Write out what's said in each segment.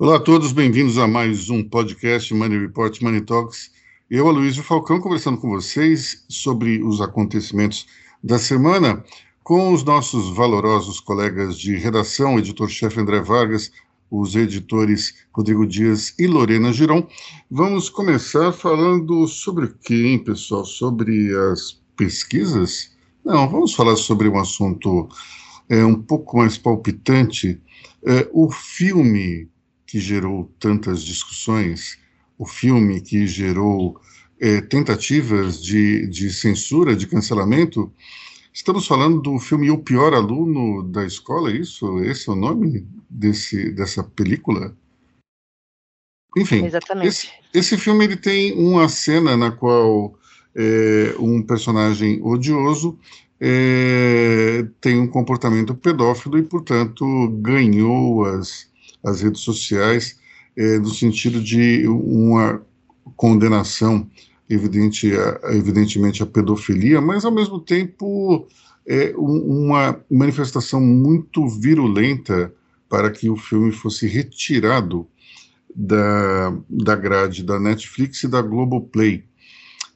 Olá a todos, bem-vindos a mais um podcast Money Report Money Talks. Eu, Aloysio Falcão, conversando com vocês sobre os acontecimentos da semana com os nossos valorosos colegas de redação, editor-chefe André Vargas, os editores Rodrigo Dias e Lorena Giron. Vamos começar falando sobre o que, hein, pessoal? Sobre as pesquisas? Não, vamos falar sobre um assunto é, um pouco mais palpitante. É, o filme que gerou tantas discussões, o filme que gerou é, tentativas de, de censura, de cancelamento. Estamos falando do filme O Pior Aluno da Escola, é isso? Esse é o nome desse, dessa película? Enfim, Exatamente. Esse, esse filme ele tem uma cena na qual é, um personagem odioso é, tem um comportamento pedófilo e, portanto, ganhou as, as redes sociais é, no sentido de uma condenação evidente, evidentemente, à pedofilia, mas, ao mesmo tempo, é, uma manifestação muito virulenta para que o filme fosse retirado da, da grade da Netflix e da Globoplay.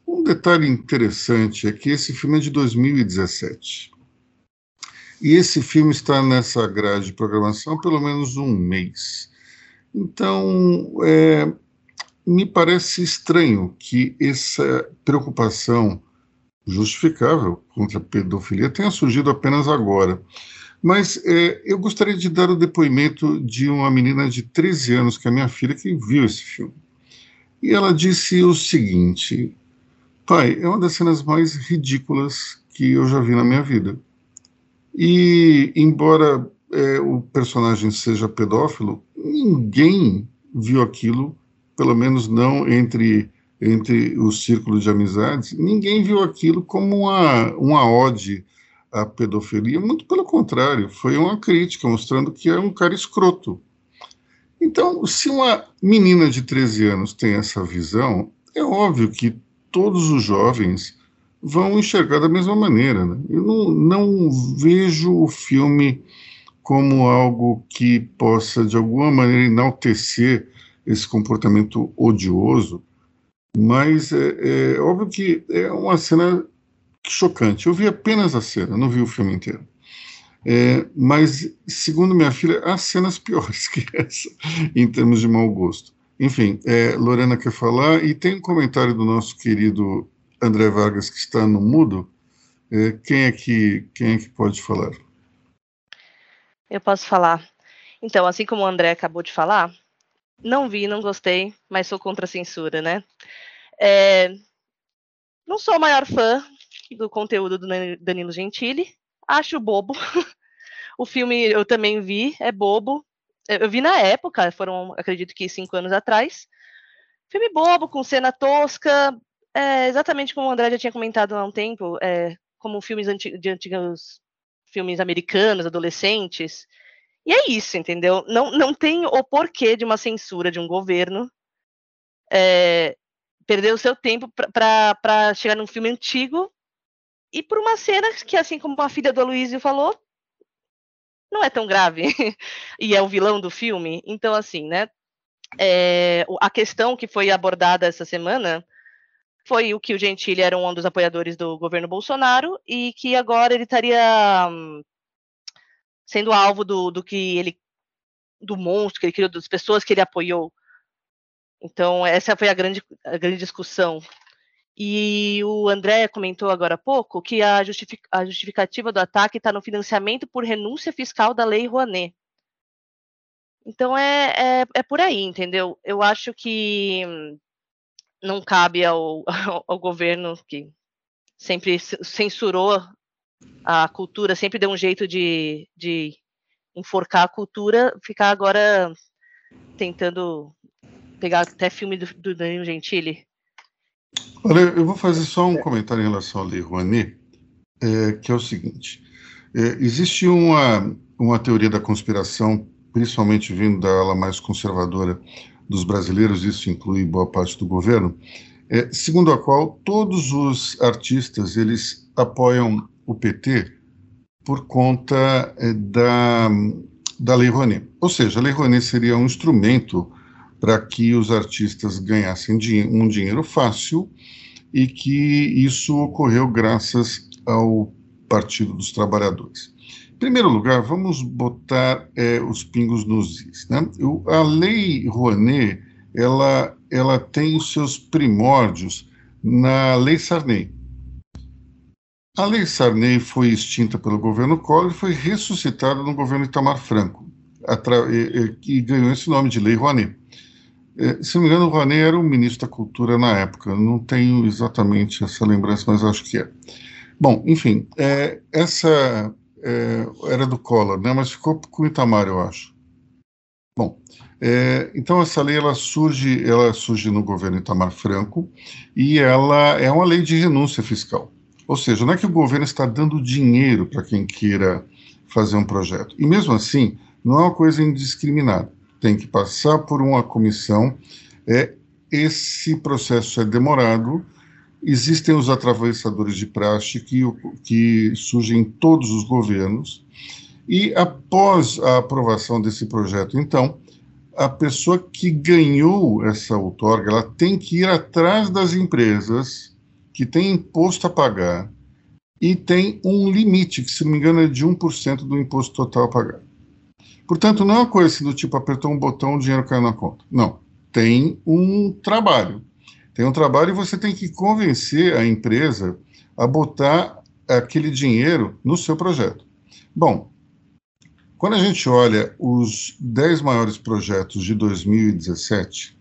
Um detalhe interessante é que esse filme é de 2017. E esse filme está nessa grade de programação pelo menos um mês. Então, é, me parece estranho que essa preocupação justificável contra a pedofilia tenha surgido apenas agora. Mas é, eu gostaria de dar o depoimento de uma menina de 13 anos, que é minha filha, que viu esse filme. E ela disse o seguinte: Pai, é uma das cenas mais ridículas que eu já vi na minha vida. E, embora é, o personagem seja pedófilo, ninguém viu aquilo, pelo menos não entre, entre o círculo de amizades, ninguém viu aquilo como uma, uma ode à pedofilia, muito pelo contrário, foi uma crítica mostrando que é um cara escroto. Então, se uma menina de 13 anos tem essa visão, é óbvio que todos os jovens vão enxergar da mesma maneira. Né? Eu não, não vejo o filme como algo que possa, de alguma maneira, enaltecer esse comportamento odioso, mas é, é óbvio que é uma cena chocante. Eu vi apenas a cena, não vi o filme inteiro. É, mas, segundo minha filha, há cenas piores que essa, em termos de mau gosto. Enfim, é, Lorena quer falar, e tem um comentário do nosso querido André Vargas, que está no mudo. É, quem, é que, quem é que pode falar? Eu posso falar. Então, assim como o André acabou de falar, não vi, não gostei, mas sou contra a censura, né? É, não sou o maior fã do conteúdo do Danilo Gentili, acho bobo. o filme eu também vi, é bobo. Eu vi na época, foram, acredito que cinco anos atrás. Filme bobo, com cena tosca, é, exatamente como o André já tinha comentado há um tempo, é, como filmes anti de antigos filmes americanos, adolescentes. E é isso, entendeu? Não, não tem o porquê de uma censura de um governo é, perder o seu tempo para chegar num filme antigo e por uma cena que, assim como a filha do Aloysio falou, não é tão grave. e é o vilão do filme. Então, assim, né? É, a questão que foi abordada essa semana foi o que o Gentili era um dos apoiadores do governo Bolsonaro e que agora ele estaria hum, sendo alvo do, do que ele do monstro que ele criou, das pessoas que ele apoiou. Então, essa foi a grande, a grande discussão. E o André comentou agora há pouco que a, justific, a justificativa do ataque está no financiamento por renúncia fiscal da Lei Rouanet. Então, é, é, é por aí, entendeu? Eu acho que hum, não cabe ao, ao, governo que sempre censurou a cultura, sempre deu um jeito de, de enforcar a cultura, ficar agora tentando pegar até filme do, do Danilo Gentili. Olha, eu vou fazer só um comentário em relação à Lei Rouanet, é, que é o seguinte: é, existe uma, uma teoria da conspiração, principalmente vindo da ala mais conservadora dos brasileiros, isso inclui boa parte do governo, é, segundo a qual todos os artistas eles apoiam o PT por conta é, da, da Lei Rouanet. Ou seja, a Lei Rouanet seria um instrumento para que os artistas ganhassem um dinheiro fácil e que isso ocorreu graças ao Partido dos Trabalhadores. Primeiro lugar, vamos botar é, os pingos nos is. Né? a Lei Rouanet ela, ela tem os seus primórdios na Lei Sarney. A Lei Sarney foi extinta pelo governo Collor e foi ressuscitada no governo Itamar Franco, e, ganhou esse nome de Lei Rouanet. É, se não me engano, o Rouanet era o ministro da Cultura na época, não tenho exatamente essa lembrança, mas acho que é. Bom, enfim, é, essa é, era do Collor, né, mas ficou com o Itamar, eu acho. Bom, é, então essa lei ela surge, ela surge no governo Itamar Franco e ela é uma lei de renúncia fiscal. Ou seja, não é que o governo está dando dinheiro para quem queira fazer um projeto. E mesmo assim, não é uma coisa indiscriminada. Tem que passar por uma comissão. É, esse processo é demorado. Existem os atravessadores de praxe que, que surgem em todos os governos. E após a aprovação desse projeto, então, a pessoa que ganhou essa outorga, ela tem que ir atrás das empresas que têm imposto a pagar e tem um limite, que se não me engano é de 1% do imposto total a pagar. Portanto, não é uma coisa assim do tipo, apertou um botão, o dinheiro caiu na conta. Não. Tem um trabalho. Tem um trabalho e você tem que convencer a empresa a botar aquele dinheiro no seu projeto. Bom, quando a gente olha os 10 maiores projetos de 2017,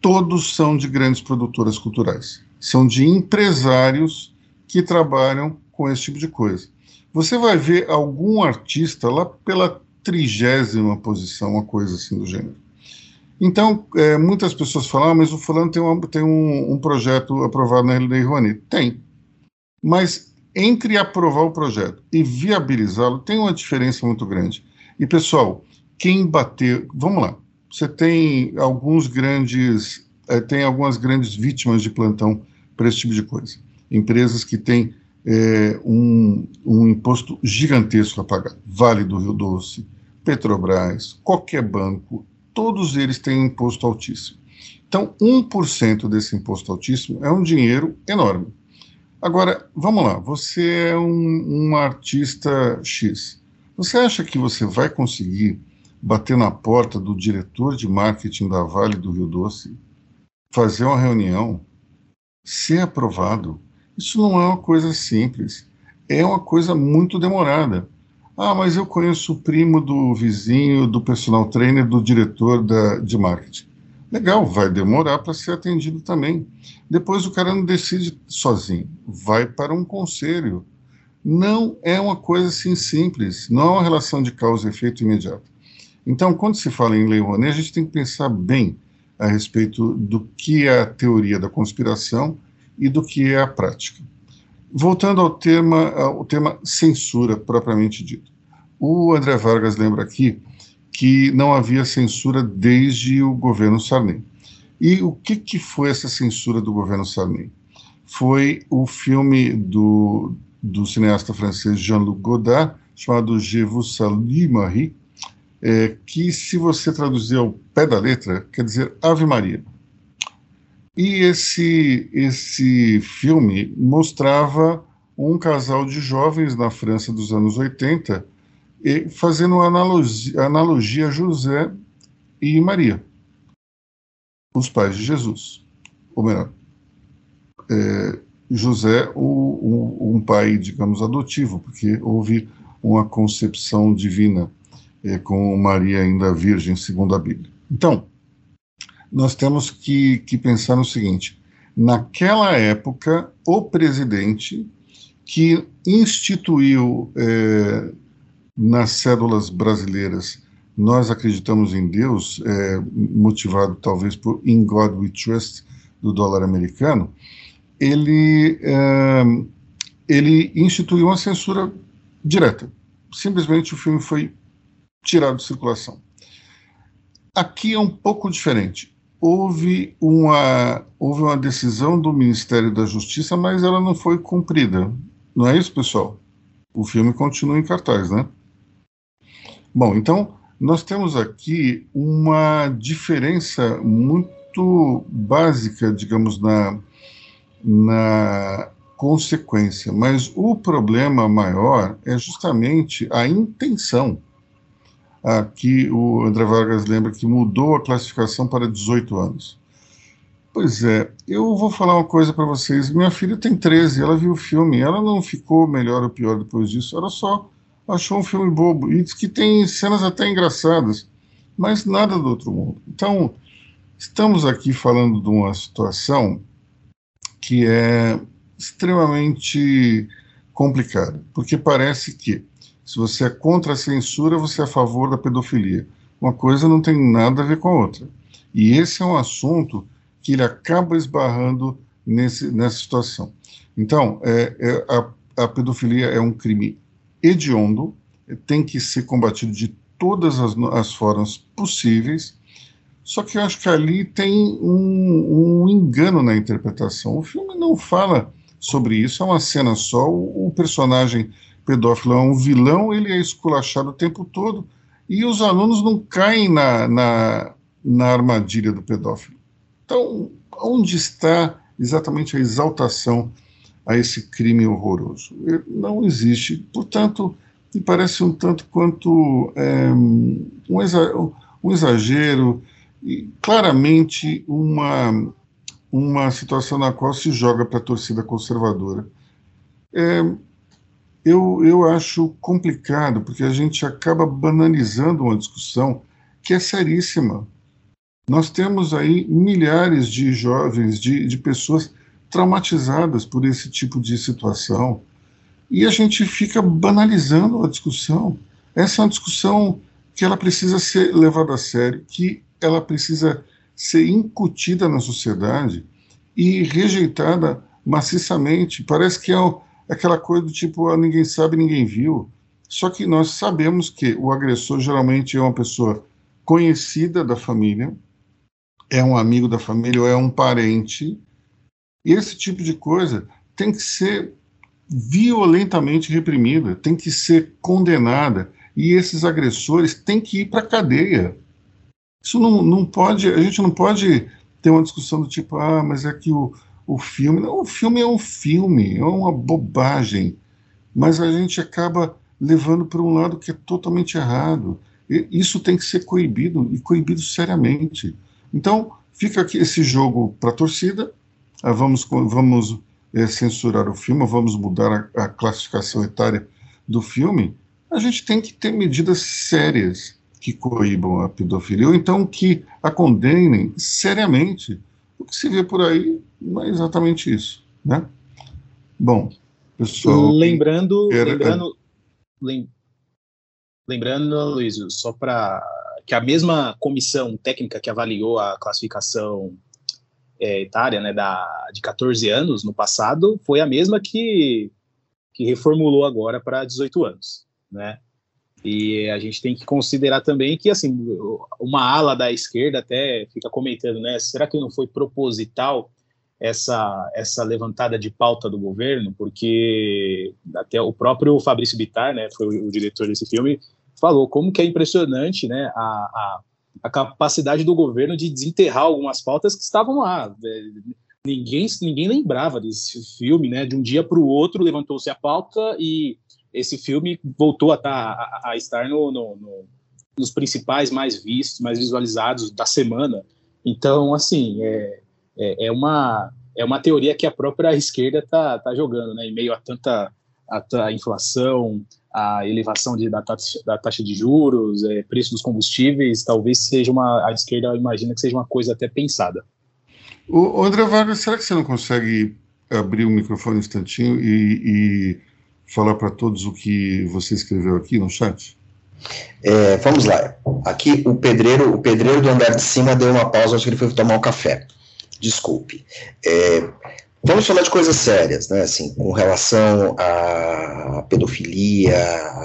todos são de grandes produtoras culturais. São de empresários que trabalham com esse tipo de coisa. Você vai ver algum artista lá pela trigésima posição, uma coisa assim do gênero. Então, é, muitas pessoas falam, ah, mas o fulano tem, uma, tem um, um, projeto aprovado na Lei Rouanet. Tem. Mas entre aprovar o projeto e viabilizá-lo, tem uma diferença muito grande. E, pessoal, quem bater. Vamos lá. Você tem alguns grandes. É, tem algumas grandes vítimas de plantão para esse tipo de coisa. Empresas que têm é, um, um imposto gigantesco a pagar. Vale do Rio Doce, Petrobras, qualquer banco, todos eles têm imposto altíssimo. Então, 1% desse imposto altíssimo é um dinheiro enorme. Agora, vamos lá, você é um, um artista X. Você acha que você vai conseguir bater na porta do diretor de marketing da Vale do Rio Doce, fazer uma reunião, ser aprovado? Isso não é uma coisa simples, é uma coisa muito demorada. Ah, mas eu conheço o primo do vizinho, do personal trainer, do diretor da, de marketing. Legal, vai demorar para ser atendido também. Depois o cara não decide sozinho, vai para um conselho. Não é uma coisa assim simples, não é uma relação de causa e efeito imediata. Então, quando se fala em lei Rouanet, a gente tem que pensar bem a respeito do que é a teoria da conspiração e do que é a prática. Voltando ao tema, ao tema censura propriamente dito. O André Vargas lembra aqui que não havia censura desde o governo Sarney. E o que, que foi essa censura do governo Sarney? Foi o filme do, do cineasta francês Jean-Luc Godard, chamado Je vous salue Marie, é, que, se você traduzir ao pé da letra, quer dizer Ave Maria. E esse, esse filme mostrava um casal de jovens na França dos anos 80 e fazendo uma analogia, analogia José e Maria, os pais de Jesus. Ou melhor, é, José, o, o, um pai, digamos, adotivo, porque houve uma concepção divina é, com Maria ainda virgem, segundo a Bíblia. Então, nós temos que, que pensar no seguinte: naquela época, o presidente que instituiu é, nas cédulas brasileiras, nós acreditamos em Deus, é, motivado talvez por In God We Trust, do dólar americano, ele, é, ele instituiu uma censura direta. Simplesmente o filme foi tirado de circulação. Aqui é um pouco diferente. Houve uma, houve uma decisão do Ministério da Justiça, mas ela não foi cumprida. Não é isso, pessoal? O filme continua em cartaz, né? Bom, então nós temos aqui uma diferença muito básica, digamos, na, na consequência, mas o problema maior é justamente a intenção. Aqui o André Vargas lembra que mudou a classificação para 18 anos. Pois é, eu vou falar uma coisa para vocês. Minha filha tem 13, ela viu o filme, ela não ficou melhor ou pior depois disso, ela só achou um filme bobo. E diz que tem cenas até engraçadas, mas nada do outro mundo. Então, estamos aqui falando de uma situação que é extremamente complicada, porque parece que se você é contra a censura, você é a favor da pedofilia. Uma coisa não tem nada a ver com a outra. E esse é um assunto que ele acaba esbarrando nesse, nessa situação. Então, é, é, a, a pedofilia é um crime hediondo, tem que ser combatido de todas as, as formas possíveis, só que eu acho que ali tem um, um, engano na interpretação. O filme não fala sobre isso, é uma cena só. O, o, personagem pedófilo é um vilão, ele é esculachado o tempo todo, e os alunos não caem na, na, na armadilha do pedófilo. Então, onde está exatamente a exaltação a esse crime horroroso. Não existe. Portanto, me parece um tanto quanto é, um, exagero e claramente uma, uma situação na qual se joga para a torcida conservadora. É, eu, eu acho complicado, porque a gente acaba banalizando uma discussão que é seríssima. Nós temos aí milhares de jovens, de, de pessoas traumatizadas por esse tipo de situação. E a gente fica banalizando a discussão. Essa é uma discussão que ela precisa ser levada a sério, que ela precisa ser incutida na sociedade e rejeitada maciçamente. Parece que é aquela coisa do tipo, ah, ninguém sabe, ninguém viu. Só que nós sabemos que o agressor geralmente é uma pessoa conhecida da família, é um amigo da família ou é um parente, e esse tipo de coisa tem que ser violentamente reprimida, tem que ser condenada, e esses agressores têm que ir para a cadeia. Isso não, não pode, a gente não pode ter uma discussão do tipo, ah, mas é que o, o filme. Não, o filme é um filme, é uma bobagem, mas a gente acaba levando para um lado que é totalmente errado. E isso tem que ser coibido, e coibido seriamente. Então, fica aqui esse jogo para a torcida, ah, vamos, vamos é, censurar o filme, vamos mudar a, a, classificação etária do filme, a gente tem que ter medidas sérias que coíbam a pedofilia, ou então que a condenem seriamente. O que se vê por aí não é exatamente isso, né? Bom, pessoal... Lembrando, era, lembrando, lem, lembrando, Luiz, só para que a mesma comissão técnica que avaliou a classificação é, etária, né, da, de 14 anos no passado, foi a mesma que, que reformulou agora para 18 anos, né? E a gente tem que considerar também que, assim, uma ala da esquerda até fica comentando, né, será que não foi proposital essa, essa levantada de pauta do governo? Porque até o próprio Fabrício Bittar, né, foi o, diretor desse filme, falou como que é impressionante, né, a, a a capacidade do governo de desenterrar algumas pautas que estavam lá. Ninguém, ninguém lembrava desse filme, né? De um dia para o outro levantou-se a pauta e esse filme voltou a, tá, a, a estar no, no, no, nos principais mais vistos, mais visualizados da semana. Então, assim, é, é, é uma é uma teoria que a própria esquerda está tá jogando, né? Em meio a tanta a, a inflação, a elevação de, da, taxa, da taxa de juros, é, preço dos combustíveis, talvez seja uma. A esquerda imagina que seja uma coisa até pensada. O, André Vargas, será que você não consegue abrir o microfone um instantinho e, e falar para todos o que você escreveu aqui no chat? É, vamos lá. Aqui o pedreiro, o pedreiro do andar de cima deu uma pausa, acho que ele foi tomar um café. Desculpe. É, Vamos falar de coisas sérias, né? Assim, com relação a pedofilia,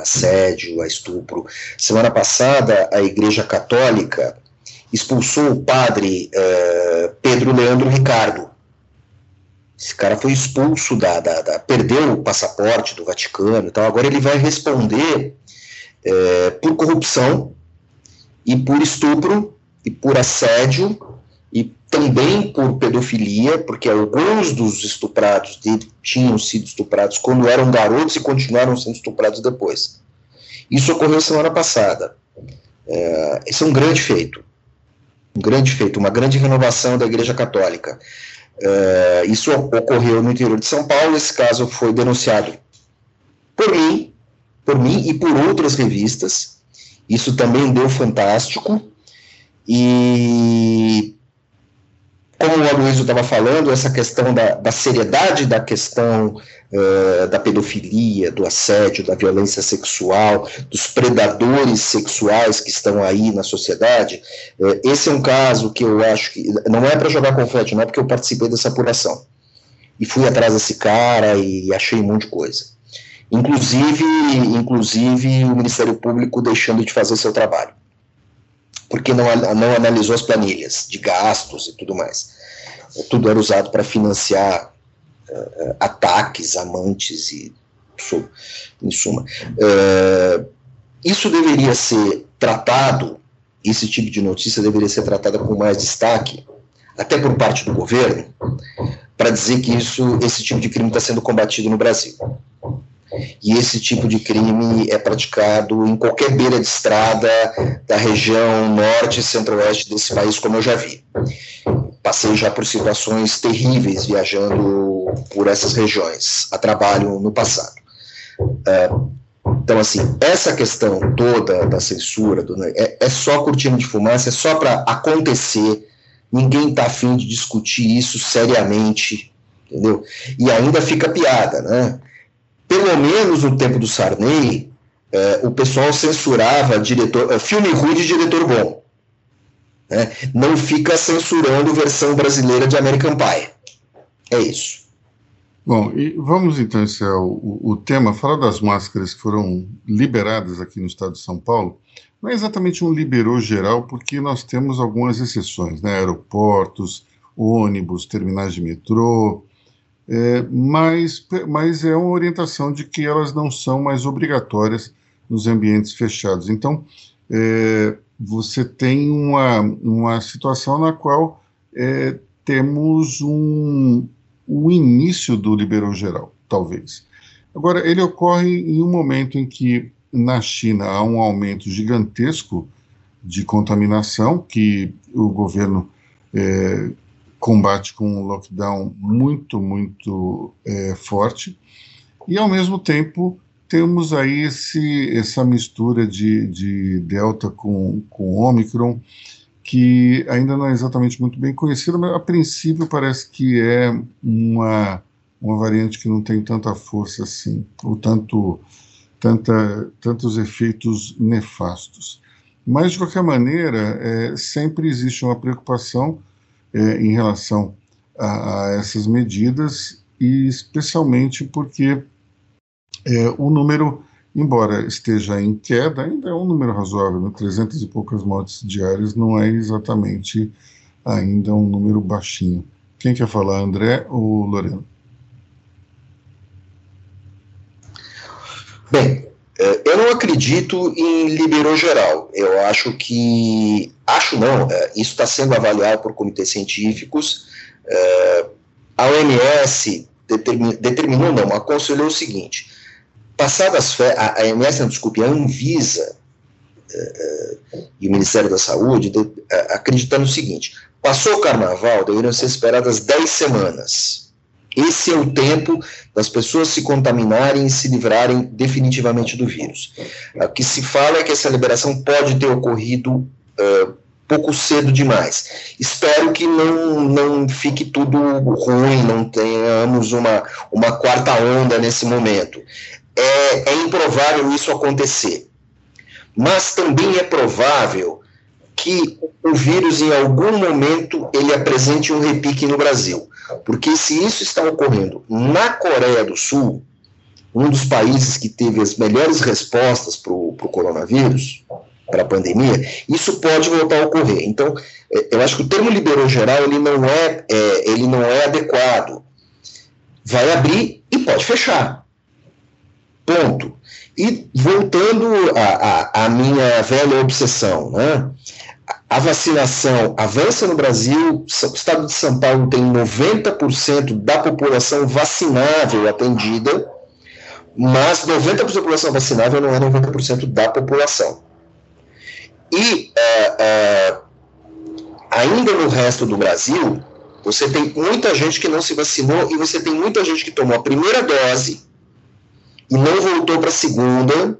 assédio, a estupro. Semana passada, a Igreja Católica expulsou o padre uh, Pedro Leandro Ricardo. Esse cara foi expulso da, da, da, perdeu o passaporte do Vaticano, então agora ele vai responder uh, por corrupção e por estupro, e por assédio, e também por pedofilia, porque alguns dos estuprados dele tinham sido estuprados quando eram garotos e continuaram sendo estuprados depois. Isso ocorreu semana passada. É, esse é um grande feito. Um grande feito, uma grande renovação da Igreja Católica. É, isso ocorreu no interior de São Paulo. Esse caso foi denunciado por mim, por mim e por outras revistas. Isso também deu fantástico. E como o Aloysio estava falando, essa questão da, da seriedade da questão uh, da pedofilia, do assédio, da violência sexual, dos predadores sexuais que estão aí na sociedade, uh, esse é um caso que eu acho que não é para jogar confete, não é porque eu participei dessa apuração. E fui atrás desse cara e achei um monte de coisa. Inclusive, inclusive o Ministério Público deixando de fazer seu trabalho porque não, não analisou as planilhas de gastos e tudo mais. Tudo era usado para financiar uh, ataques, amantes e, em suma. Uh, isso deveria ser tratado, esse tipo de notícia deveria ser tratada com mais destaque, até por parte do governo, para dizer que isso, esse tipo de crime está sendo combatido no Brasil. E esse tipo de crime é praticado em qualquer beira de estrada da região norte e centro-oeste desse país, como eu já vi. Passei já por situações terríveis viajando por essas regiões, a trabalho no passado. É, então, assim, essa questão toda da censura do, é, é só cortina de fumaça, é só para acontecer, ninguém está afim de discutir isso seriamente, entendeu? E ainda fica piada, né? Pelo menos no tempo do Sarney, é, o pessoal censurava diretor, é, filme ruim de diretor bom. Né? Não fica censurando versão brasileira de American Pie. É isso. Bom, e vamos então encerrar o, o tema, falar das máscaras que foram liberadas aqui no estado de São Paulo. Não é exatamente um liberou geral, porque nós temos algumas exceções, né? Aeroportos, ônibus, terminais de metrô, é, mas, mas é uma orientação de que elas não são mais obrigatórias nos ambientes fechados. Então, é, você tem uma, uma situação na qual é, temos um, o início do liberou geral, talvez. Agora, ele ocorre em um momento em que na China há um aumento gigantesco de contaminação, que o governo é, combate com um lockdown muito, muito é, forte, e ao mesmo tempo temos aí esse, essa mistura de, de Delta com, com Omicron, que ainda não é exatamente muito bem conhecida, mas a princípio parece que é uma, uma variante que não tem tanta força assim, ou tanto, tanta, tantos efeitos nefastos. Mas, de qualquer maneira, é, sempre existe uma preocupação é, em relação a, a, essas medidas, e especialmente porque é, o número, embora esteja em queda, ainda é um número razoável, né? 300 e poucas mortes diárias não é exatamente ainda um número baixinho. Quem quer falar, André ou Lorena? Bem, é, eu não acredito em liberou geral. Eu acho que. Acho não, é, isso está sendo avaliado por comitês científicos. É, a OMS determinou, não, aconselhou o seguinte: passadas a OMS, não, desculpe, a Anvisa e o Ministério da Saúde acreditando o seguinte: passou o carnaval, deveriam ser esperadas 10 semanas esse é o tempo das pessoas se contaminarem e se livrarem definitivamente do vírus. O que se fala é que essa liberação pode ter ocorrido uh, pouco cedo demais. Espero que não, não fique tudo ruim, não tenhamos uma, uma quarta onda nesse momento. É, é improvável isso acontecer. Mas também é provável que o vírus, em algum momento, ele apresente um repique no Brasil. Porque se isso está ocorrendo na Coreia do Sul, um dos países que teve as melhores respostas para o coronavírus, para a pandemia, isso pode voltar a ocorrer. Então, é, eu acho que o termo liberou geral ele não é, é, ele não é adequado. Vai abrir e pode fechar. Ponto. E voltando à minha velha obsessão, né? a vacinação avança no Brasil, o estado de São Paulo tem 90% da população vacinável atendida, mas 90% da população vacinável não é 90% da população. E uh, uh, ainda no resto do Brasil, você tem muita gente que não se vacinou e você tem muita gente que tomou a primeira dose e não voltou para a segunda.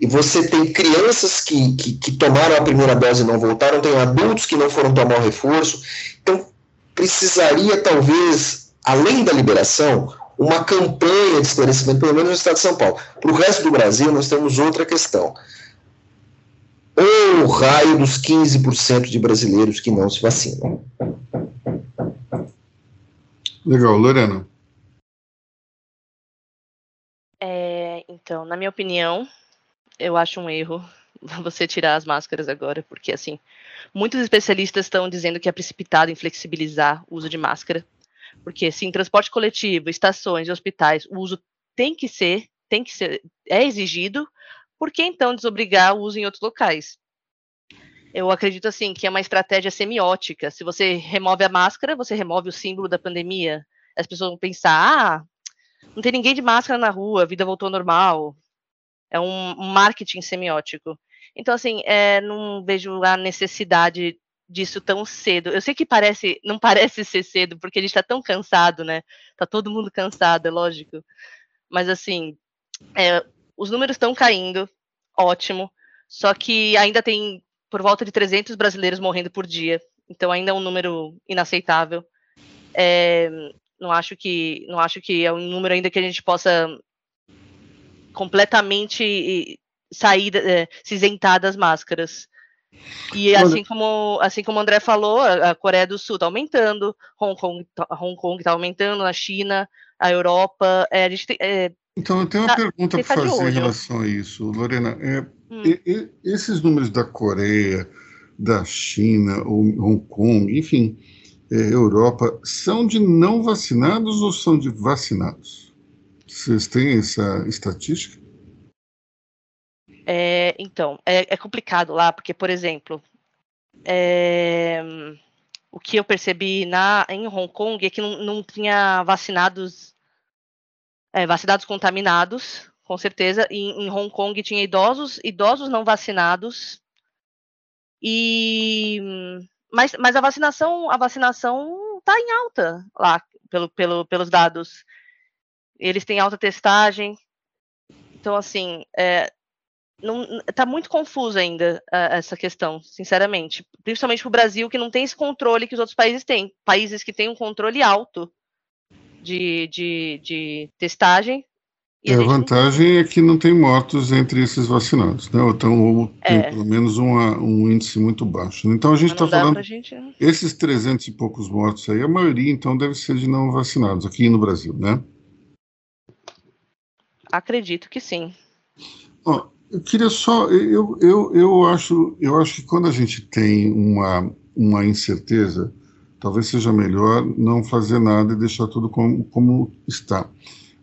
E você tem crianças que, que, que, tomaram a primeira dose e não voltaram, tem adultos que não foram tomar o reforço. Então, precisaria, talvez, além da liberação, uma campanha de esclarecimento, pelo menos no estado de São Paulo. Para o resto do Brasil, nós temos outra questão. Ou o raio dos 15% de brasileiros que não se vacinam. Legal, Lorena. É, então, na minha opinião, eu acho um erro você tirar as máscaras agora, porque assim, muitos especialistas estão dizendo que é precipitado em flexibilizar o uso de máscara, porque sim, transporte coletivo, estações, hospitais, o uso tem que ser, tem que ser, é exigido, por que então desobrigar o uso em outros locais? Eu acredito assim que é uma estratégia semiótica. Se você remove a máscara, você remove o símbolo da pandemia. As pessoas vão pensar: ah, não tem ninguém de máscara na rua, a vida voltou ao normal. É um marketing semiótico. Então, assim, é, não vejo a necessidade disso tão cedo. Eu sei que parece, não parece ser cedo, porque a gente está tão cansado, né? Tá todo mundo cansado, é lógico. Mas, assim, é, os números estão caindo, ótimo. Só que ainda tem por volta de 300 brasileiros morrendo por dia. Então, ainda é um número inaceitável. É, não acho que não acho que é um número ainda que a gente possa completamente sair é, se isentar das máscaras. E assim como assim como o André falou, a Coreia do Sul está aumentando, Hong Kong tá, Hong Kong está aumentando, a China, a Europa, é, a gente tem, é, então, eu tenho uma tá, pergunta para fazer em relação a isso, Lorena. É, hum. e, e, esses números da Coreia, da China, Hong Kong, enfim, é, Europa, são de não vacinados ou são de vacinados? Vocês têm essa estatística? É, então, é, é, complicado lá, porque, por exemplo, é, o que eu percebi na, em Hong Kong é que não, não tinha vacinados, é, vacinados contaminados, com certeza. E em Hong Kong tinha idosos, idosos não vacinados. E mas, mas a vacinação, a vacinação está em alta lá, pelo, pelo, pelos dados. Eles têm alta testagem. Então, assim, é, não, tá muito confuso ainda uh, essa questão, sinceramente. Principalmente para o Brasil, que não tem esse controle que os outros países têm. Países que têm um controle alto de, de, de testagem e a, a vantagem não... é que não tem mortos entre esses vacinados, né? Então, ou tem é. pelo menos uma, um índice muito baixo. Então, a gente está falando. Gente... Esses 300 e poucos mortos aí, a maioria, então, deve ser de não vacinados, aqui no Brasil, né? Acredito que sim. Ó, eu queria só. Eu, eu, eu, acho, eu acho que quando a gente tem uma, uma incerteza, talvez seja melhor não fazer nada e deixar tudo como, como está.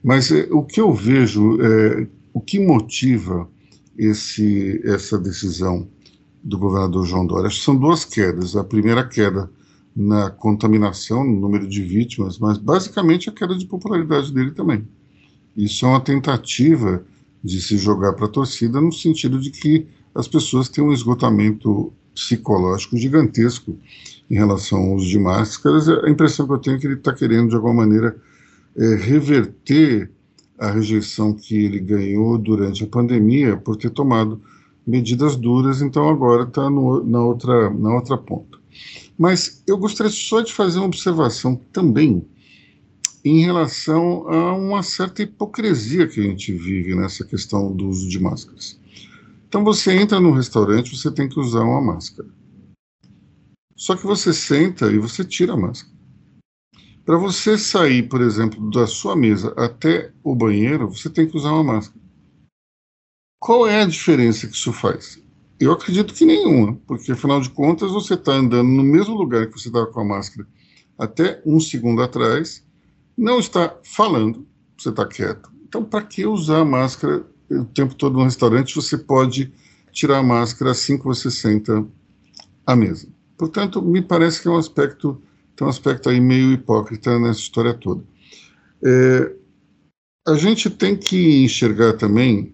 Mas é, o que eu vejo, é, o que motiva esse, essa decisão do governador João Dória? Acho que são duas quedas. A primeira queda na contaminação, no número de vítimas, mas basicamente a queda de popularidade dele também. Isso é uma tentativa de se jogar para a torcida no sentido de que as pessoas têm um esgotamento psicológico gigantesco em relação ao uso de máscaras. A impressão que eu tenho é que ele está querendo, de alguma maneira, é, reverter a rejeição que ele ganhou durante a pandemia por ter tomado medidas duras, então agora está na outra, na outra ponta. Mas eu gostaria só de fazer uma observação também em relação a uma certa hipocrisia que a gente vive nessa questão do uso de máscaras. Então você entra num restaurante, você tem que usar uma máscara. Só que você senta e você tira a máscara. Para você sair, por exemplo, da sua mesa até o banheiro, você tem que usar uma máscara. Qual é a diferença que isso faz? Eu acredito que nenhuma, porque afinal de contas você está andando no mesmo lugar que você estava com a máscara até um segundo atrás, não está falando, você está quieto, então, para que usar a máscara o tempo todo no restaurante? Você pode tirar a máscara assim que você senta à mesa. Portanto, me parece que é um aspecto, tem um aspecto aí meio hipócrita nessa história toda. É, a gente tem que enxergar também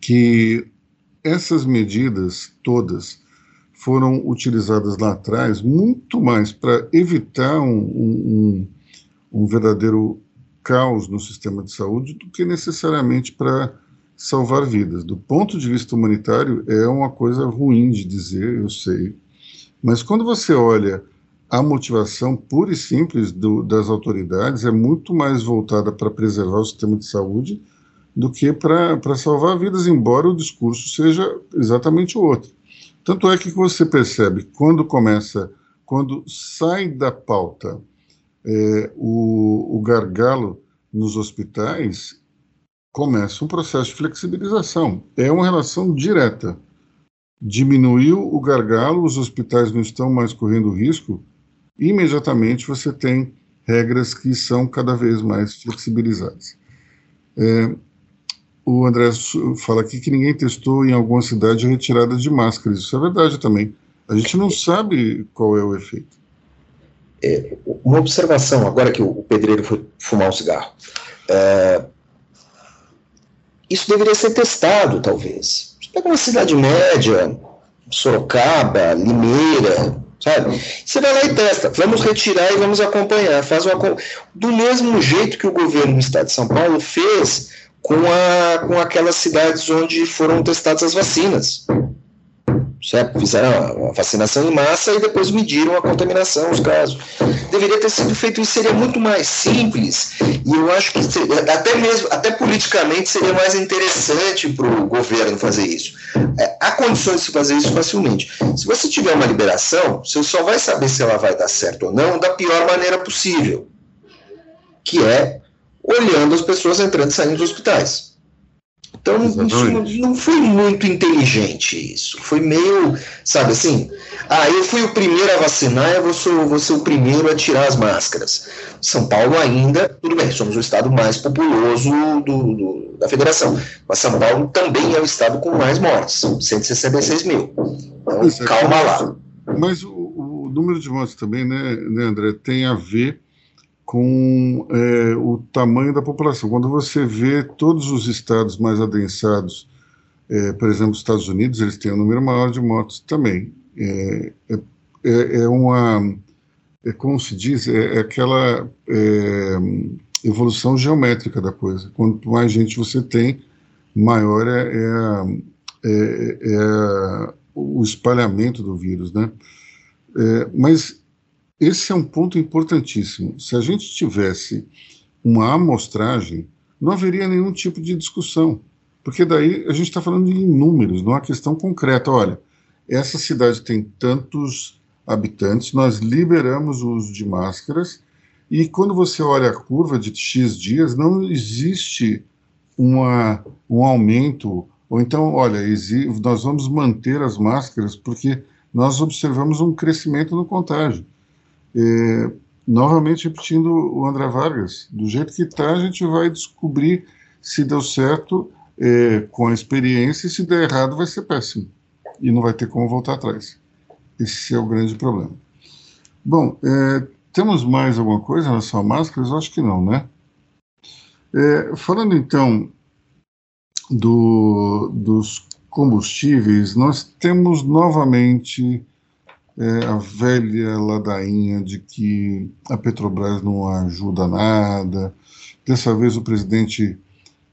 que essas medidas todas foram utilizadas lá atrás muito mais para evitar um, um, um, verdadeiro caos no sistema de saúde do que necessariamente para salvar vidas. Do ponto de vista humanitário, é uma coisa ruim de dizer, eu sei, mas quando você olha a motivação pura e simples do, das autoridades, é muito mais voltada para preservar o sistema de saúde do que para salvar vidas, embora o discurso seja exatamente o outro. Tanto é que você percebe, quando começa, quando sai da pauta é, o, o gargalo nos hospitais, começa um processo de flexibilização. É uma relação direta. Diminuiu o gargalo, os hospitais não estão mais correndo risco, imediatamente você tem regras que são cada vez mais flexibilizadas. É, o André fala aqui que ninguém testou em alguma cidade a retirada de máscaras. Isso é verdade também. A gente não sabe qual é o efeito. É, uma observação, agora que o pedreiro foi fumar um cigarro. É, isso deveria ser testado, talvez. Pega uma cidade média, Sorocaba, Limeira, sabe? Você vai lá e testa. Vamos retirar e vamos acompanhar. Faz uma, do mesmo jeito que o governo do estado de São Paulo fez com, a, com aquelas cidades onde foram testadas as vacinas. Certo? Fizeram a vacinação em massa e depois mediram a contaminação, os casos. Deveria ter sido feito isso, seria muito mais simples, e eu acho que até mesmo, até politicamente seria mais interessante para o governo fazer isso. É, há condições de fazer isso facilmente. Se você tiver uma liberação, você só vai saber se ela vai dar certo ou não da pior maneira possível, que é olhando as pessoas entrando e saindo dos hospitais. Então, isso não foi muito inteligente isso. Foi meio, sabe assim, ah, eu fui o primeiro a vacinar, eu vou ser, vou ser o primeiro a tirar as máscaras. São Paulo ainda, tudo bem, somos o estado mais populoso do, do, da federação, mas São Paulo também é o estado com mais mortes, 166 mil. Então, é, calma lá. Mas o, o, número de mortes também, né, né, André, tem a ver com é, o tamanho da população. Quando você vê todos os estados mais adensados, é, por exemplo, os Estados Unidos, eles têm um número maior de mortos também. É, é, é, é uma, é como se diz, é, é aquela evolução geométrica da coisa. Quanto mais gente você tem, maior é, é o espalhamento do vírus, né? mas esse é um ponto importantíssimo. Se a gente tivesse uma amostragem, não haveria nenhum tipo de discussão, porque daí a gente está falando de números, não é uma questão concreta. Olha, essa cidade tem tantos habitantes, nós liberamos o uso de máscaras, e quando você olha a curva de X dias, não existe uma, um aumento, ou então, olha, nós vamos manter as máscaras porque nós observamos um crescimento no contágio. É, novamente repetindo o André Vargas, do jeito que está, a gente vai descobrir se deu certo é, com a experiência e se der errado vai ser péssimo e não vai ter como voltar atrás. Esse é o grande problema. Bom, é, temos mais alguma coisa em relação a máscaras? Acho que não, né? É, falando então do, dos combustíveis, nós temos novamente é, a velha ladainha de que a Petrobras não ajuda nada. Dessa vez o presidente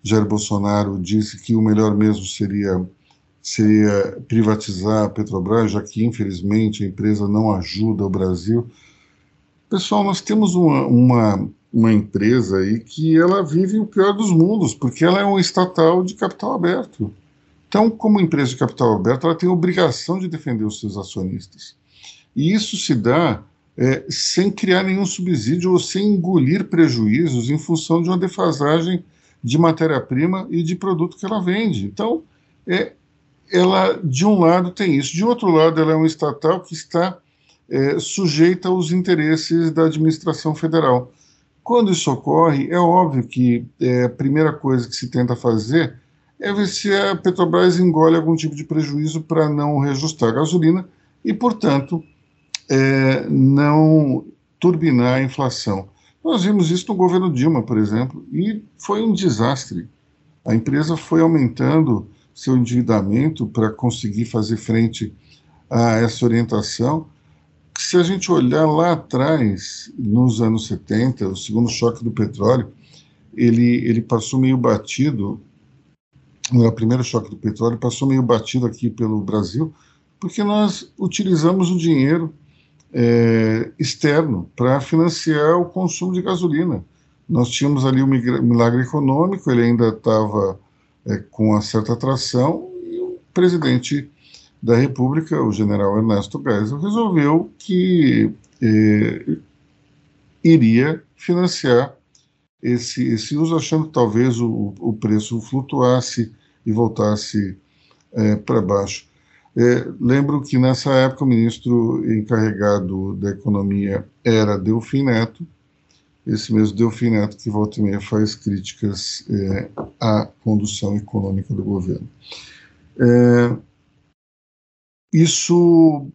Jair Bolsonaro disse que o melhor mesmo seria seria privatizar a Petrobras, já que infelizmente a empresa não ajuda o Brasil. Pessoal, nós temos uma, uma, uma empresa aí que ela vive o pior dos mundos, porque ela é um estatal de capital aberto. Então, como empresa de capital aberto, ela tem a obrigação de defender os seus acionistas. E isso se dá é, sem criar nenhum subsídio ou sem engolir prejuízos em função de uma defasagem de matéria-prima e de produto que ela vende. Então, é, ela, de um lado, tem isso. De outro lado, ela é uma estatal que está é, sujeita aos interesses da administração federal. Quando isso ocorre, é óbvio que é, a primeira coisa que se tenta fazer é ver se a Petrobras engole algum tipo de prejuízo para não reajustar a gasolina e, portanto, é, não turbinar a inflação. Nós vimos isso no governo Dilma, por exemplo, e foi um desastre. A empresa foi aumentando seu endividamento para conseguir fazer frente a essa orientação. Se a gente olhar lá atrás, nos anos 70, o segundo choque do petróleo, ele, ele passou meio batido, o primeiro choque do petróleo passou meio batido aqui pelo Brasil, porque nós utilizamos o dinheiro é, externo para financiar o consumo de gasolina. Nós tínhamos ali o milagre econômico, ele ainda estava é, com uma certa atração, e o presidente da República, o general Ernesto Geisel, resolveu que é, iria financiar esse, esse uso, achando que talvez o, o preço flutuasse e voltasse é, para baixo. É, lembro que nessa época o ministro encarregado da economia era Delfim Neto, esse mesmo Delfim Neto que volta e meia faz críticas é, à condução econômica do governo. É, isso,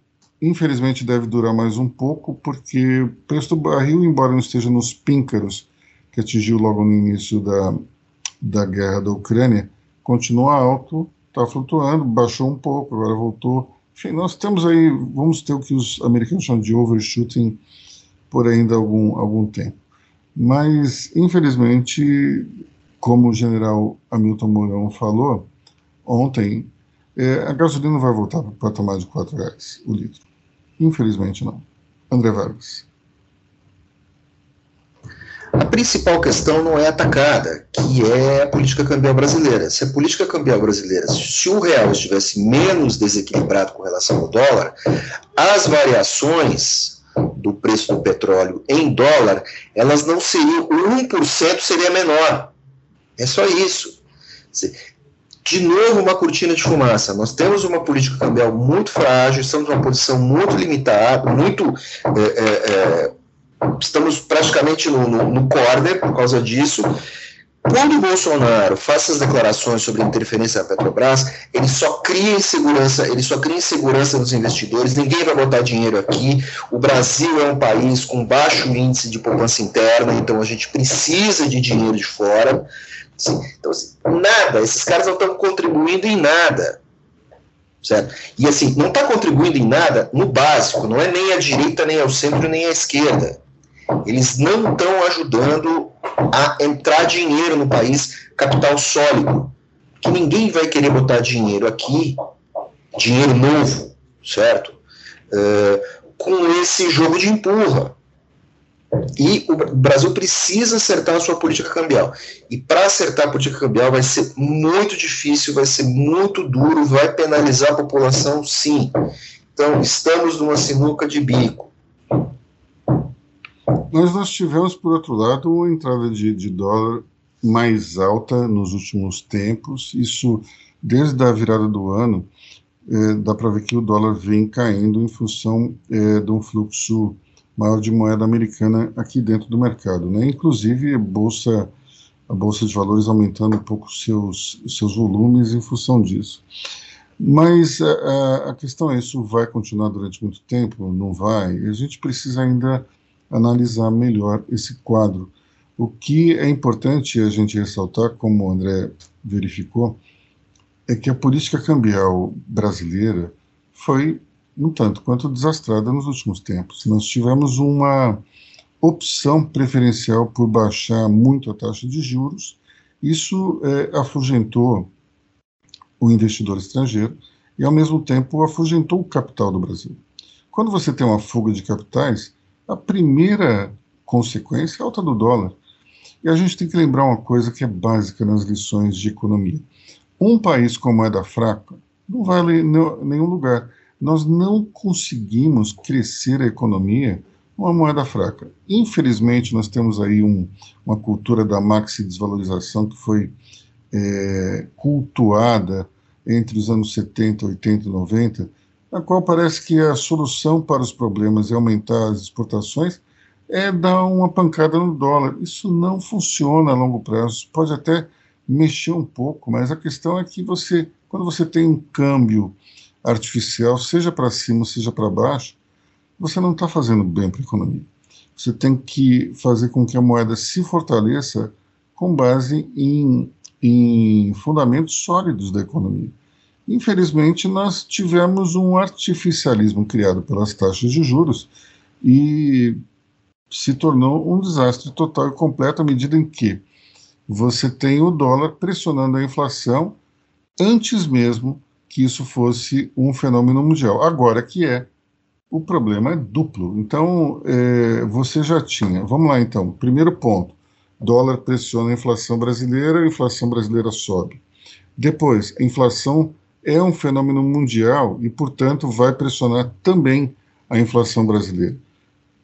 infelizmente, deve durar mais um pouco, porque o preço do barril, embora não esteja nos píncaros que atingiu logo no início da, da guerra da Ucrânia, continua alto, está flutuando, baixou um pouco, agora voltou. Enfim, nós temos aí, vamos ter o que os americanos chamam de overshooting por ainda algum, algum tempo. Mas, infelizmente, como o general Hamilton Mourão falou ontem, é, a gasolina vai voltar para o patamar de R$ reais o litro. Infelizmente, não. André Vargas. A principal questão não é atacada, que é a política cambial brasileira. Se a política cambial brasileira, se o real estivesse menos desequilibrado com relação ao dólar, as variações do preço do petróleo em dólar, elas não seriam, o 1% seria menor. É só isso. De novo, uma cortina de fumaça. Nós temos uma política cambial muito frágil, estamos numa posição muito limitada, muito. É, é, é, estamos praticamente no, no, no corner por causa disso. Quando o Bolsonaro faz essas declarações sobre interferência da Petrobras, ele só cria insegurança, ele só cria insegurança nos investidores, ninguém vai botar dinheiro aqui. O Brasil é um país com baixo índice de poupança interna, então a gente precisa de dinheiro de fora. Assim, então, assim, nada, esses caras não estão contribuindo em nada. Certo? E assim, não está contribuindo em nada no básico, não é nem a direita, nem ao centro, nem à esquerda. Eles não estão ajudando a entrar dinheiro no país, capital sólido. Que ninguém vai querer botar dinheiro aqui, dinheiro novo, certo? Uh, com esse jogo de empurra. E o Brasil precisa acertar a sua política cambial. E para acertar a política cambial vai ser muito difícil, vai ser muito duro, vai penalizar a população, sim. Então, estamos numa sinuca de bico. Mas nós tivemos, por outro lado, uma entrada de, de dólar mais alta nos últimos tempos. Isso, desde a virada do ano, é, dá para ver que o dólar vem caindo em função é, de um fluxo maior de moeda americana aqui dentro do mercado. Né? Inclusive, a bolsa, a bolsa de valores aumentando um pouco seus, seus volumes em função disso. Mas a, a questão é: isso vai continuar durante muito tempo? Não vai? A gente precisa ainda analisar melhor esse quadro. O que é importante a gente ressaltar, como o André verificou, é que a política cambial brasileira foi um tanto quanto desastrada nos últimos tempos. Nós tivemos uma opção preferencial por baixar muito a taxa de juros, isso é, afugentou o investidor estrangeiro e, ao mesmo tempo, afugentou o capital do Brasil. Quando você tem uma fuga de capitais, a primeira consequência é a alta do dólar. E a gente tem que lembrar uma coisa que é básica nas lições de economia. Um país com moeda fraca não vai a nenhum lugar. Nós não conseguimos crescer a economia com uma moeda fraca. Infelizmente, nós temos aí um, uma cultura da maxi desvalorização que foi é, cultuada entre os anos 70, 80 e 90, na qual parece que a solução para os problemas é aumentar as exportações, é dar uma pancada no dólar. Isso não funciona a longo prazo. Pode até mexer um pouco, mas a questão é que você, quando você tem um câmbio artificial, seja para cima, seja para baixo, você não está fazendo bem para a economia. Você tem que fazer com que a moeda se fortaleça com base em, em fundamentos sólidos da economia. Infelizmente, nós tivemos um artificialismo criado pelas taxas de juros e se tornou um desastre total e completo à medida em que você tem o dólar pressionando a inflação antes mesmo que isso fosse um fenômeno mundial. Agora que é, o problema é duplo. Então, é, você já tinha. Vamos lá, então. Primeiro ponto: dólar pressiona a inflação brasileira, a inflação brasileira sobe. Depois, a inflação é um fenômeno mundial e, portanto, vai pressionar também a inflação brasileira.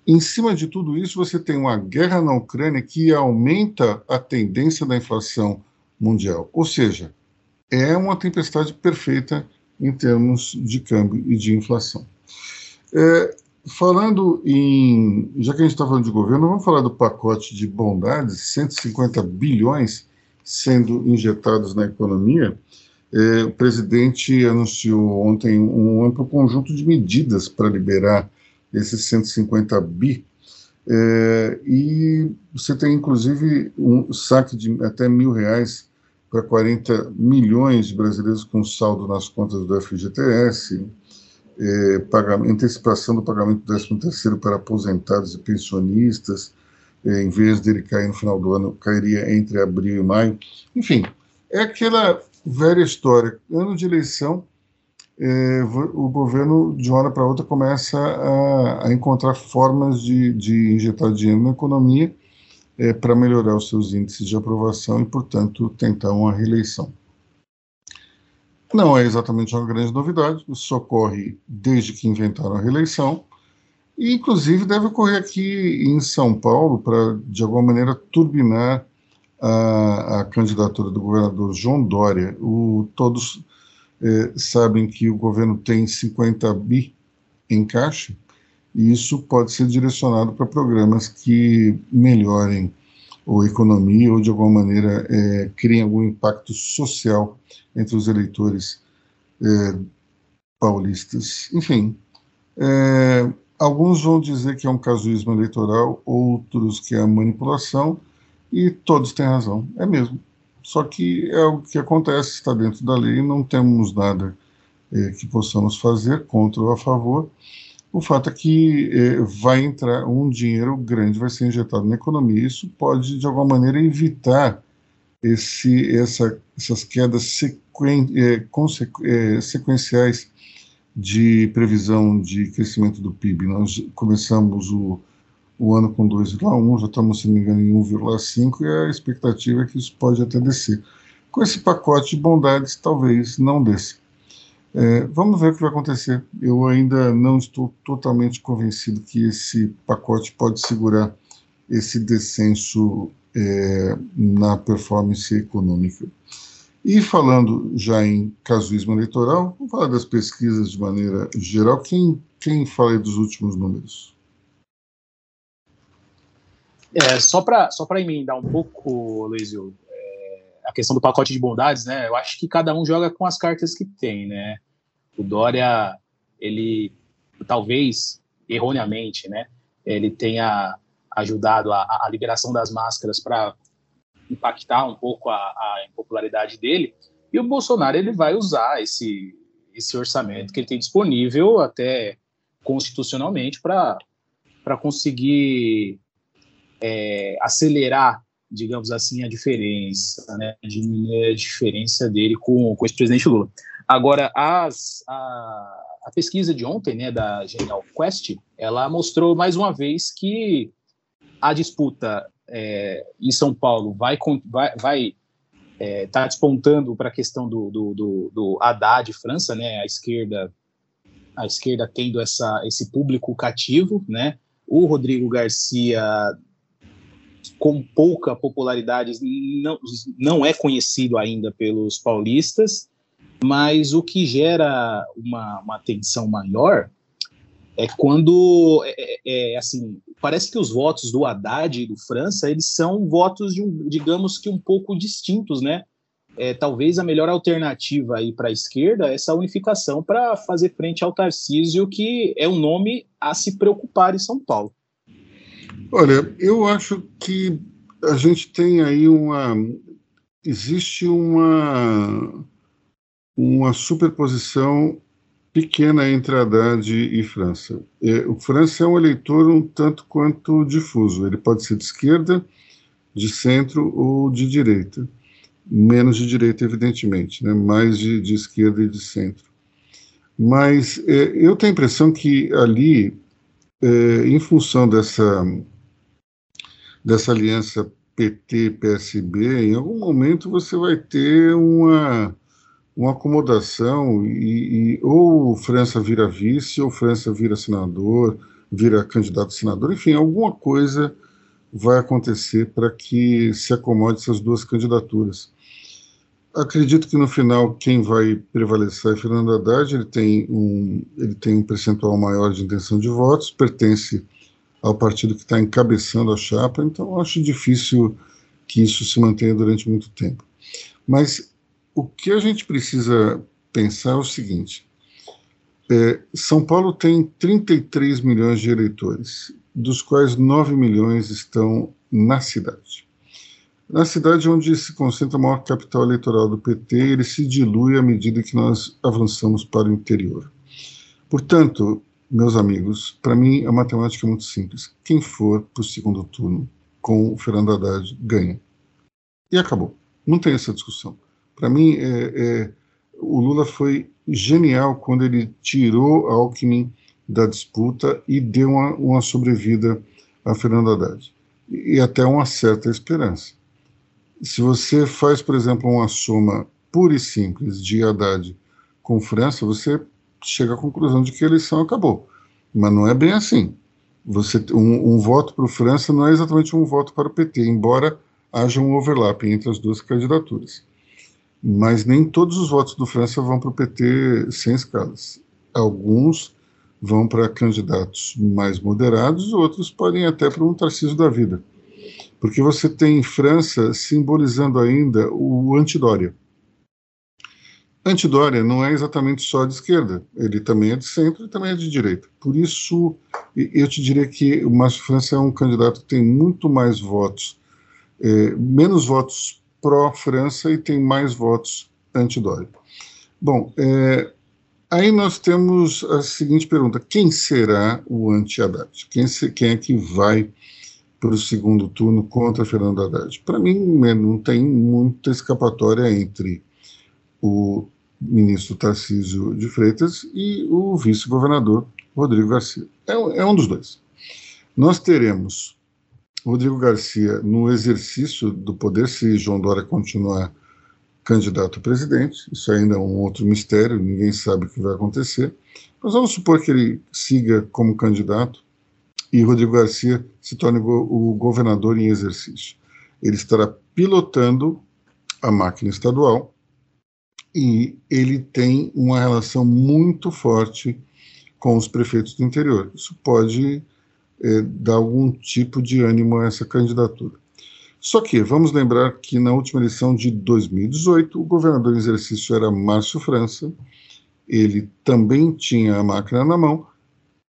Em cima de tudo isso, você tem uma guerra na Ucrânia que aumenta a tendência da inflação mundial. Ou seja, é uma tempestade perfeita em termos de câmbio e de inflação. É, falando em. Já que a gente está falando de governo, vamos falar do pacote de bondades 150 bilhões sendo injetados na economia. É, o presidente anunciou ontem um amplo conjunto de medidas para liberar esses 150 bi. É, e você tem inclusive um saque de até mil reais para 40 milhões de brasileiros com saldo nas contas do FGTS, é, pagamento, antecipação do pagamento do 13 terceiro para aposentados e pensionistas, em vez dele cair no final do ano, cairia entre abril e maio. Enfim, é aquela velha história. Ano de eleição, é, o governo, de uma hora para outra, começa a, a encontrar formas de, de, injetar dinheiro na economia é, para melhorar os seus índices de aprovação e, portanto, tentar uma reeleição. Não é exatamente uma grande novidade, isso ocorre desde que inventaram a reeleição, e, inclusive, deve ocorrer aqui em São Paulo para, de alguma maneira, turbinar a, a candidatura do governador João Dória. O, todos é, sabem que o governo tem 50 bi em caixa, e isso pode ser direcionado para programas que melhorem a economia ou de alguma maneira é, criem algum impacto social entre os eleitores é, paulistas. Enfim, é, alguns vão dizer que é um casuísmo eleitoral, outros que é manipulação, e todos têm razão, é mesmo. Só que é o que acontece, está dentro da lei, não temos nada é, que possamos fazer contra ou a favor. O fato é que é, vai entrar um dinheiro grande, vai ser injetado na economia. Isso pode, de alguma maneira, evitar esse, essa, essas quedas sequen, é, é, sequenciais de previsão de crescimento do PIB. Nós começamos o o ano com 2,1, já estamos, se não me engano, em 1,5, e a expectativa é que isso pode até descer. Com esse pacote de bondades, talvez não desça. É, vamos ver o que vai acontecer. Eu ainda não estou totalmente convencido que esse pacote pode segurar esse descenso é, na performance econômica. E falando já em casuísmo eleitoral, vamos falar das pesquisas de maneira geral. Quem, quem fala dos últimos números? É, só para só emendar um pouco, Luizio, é, a questão do pacote de bondades, né? Eu acho que cada um joga com as cartas que tem, né? O Dória, ele talvez erroneamente, né? Ele tenha ajudado a, a liberação das máscaras para impactar um pouco a, a impopularidade dele. E o Bolsonaro ele vai usar esse esse orçamento que ele tem disponível até constitucionalmente para conseguir é, acelerar, digamos assim, a diferença, né, diminuir a diferença dele com, com esse presidente Lula. Agora, as, a, a pesquisa de ontem, né, da Genial Quest, ela mostrou mais uma vez que a disputa é, em São Paulo vai vai, vai é, tá despontando para a questão do, do, do, do Haddad França, né, a esquerda a esquerda tendo essa, esse público cativo, né, o Rodrigo Garcia com pouca popularidade, não, não é conhecido ainda pelos paulistas, mas o que gera uma, uma tensão maior é quando, é, é, é assim, parece que os votos do Haddad e do França, eles são votos, de um, digamos que um pouco distintos, né? É, talvez a melhor alternativa aí para a esquerda é essa unificação para fazer frente ao Tarcísio, que é um nome a se preocupar em São Paulo. Olha, eu acho que a gente tem aí uma. Existe uma, uma superposição pequena entre Haddad e França. É, o França é um eleitor um tanto quanto difuso. Ele pode ser de esquerda, de centro ou de direita. Menos de direita, evidentemente, né? mais de, de esquerda e de centro. Mas é, eu tenho a impressão que ali, é, em função dessa, dessa aliança PT-PSB, em algum momento você vai ter uma uma acomodação e, e, ou França vira vice ou França vira senador, vira candidato a senador, enfim, alguma coisa vai acontecer para que se acomode essas duas candidaturas. Acredito que no final quem vai prevalecer é Fernando Haddad, ele tem um, ele tem um percentual maior de intenção de votos, pertence ao partido que está encabeçando a chapa, então acho difícil que isso se mantenha durante muito tempo. Mas o que a gente precisa pensar é o seguinte: é, São Paulo tem 33 milhões de eleitores, dos quais 9 milhões estão na cidade. Na cidade onde se concentra a maior capital eleitoral do PT, ele se dilui à medida que nós avançamos para o interior. Portanto, meus amigos, para mim a matemática é muito simples. Quem for para o segundo turno com o Fernando Haddad ganha. E acabou. Não tem essa discussão. Para mim, é, é, o Lula foi genial quando ele tirou Alckmin da disputa e deu uma, uma sobrevida a Fernando Haddad. E até uma certa esperança. Se você faz, por exemplo, uma soma pura e simples de Haddad com França, você chega à conclusão de que a eleição acabou. Mas não é bem assim. Você um, um voto para o França não é exatamente um voto para o PT, embora haja um overlap entre as duas candidaturas mas nem todos os votos do França vão para o PT sem escalas. Alguns vão para candidatos mais moderados, outros podem até para um Tarcísio da vida. Porque você tem França simbolizando ainda o antidória. Antidória não é exatamente só de esquerda, ele também é de centro e também é de direita. Por isso, eu te diria que o Márcio França é um candidato que tem muito mais votos, é, menos votos pró-França e tem mais votos anti-Dória. Bom, é, aí nós temos a seguinte pergunta: quem será o anti-Haddad? Quem, quem é que vai para o segundo turno contra Fernando Haddad? Para mim, né, não tem muita escapatória entre o ministro Tarcísio de Freitas e o vice-governador Rodrigo Garcia. É, é um dos dois. Nós teremos Rodrigo Garcia, no exercício do poder, se João Dória continuar candidato a presidente, isso ainda é um outro mistério, ninguém sabe o que vai acontecer, mas vamos supor que ele siga como candidato e Rodrigo Garcia se torne o governador em exercício. Ele estará pilotando a máquina estadual e ele tem uma relação muito forte com os prefeitos do interior. Isso pode é, dar algum tipo de ânimo a essa candidatura. Só que vamos lembrar que na última eleição de 2018, o governador em exercício era Márcio França, ele também tinha a máquina na mão,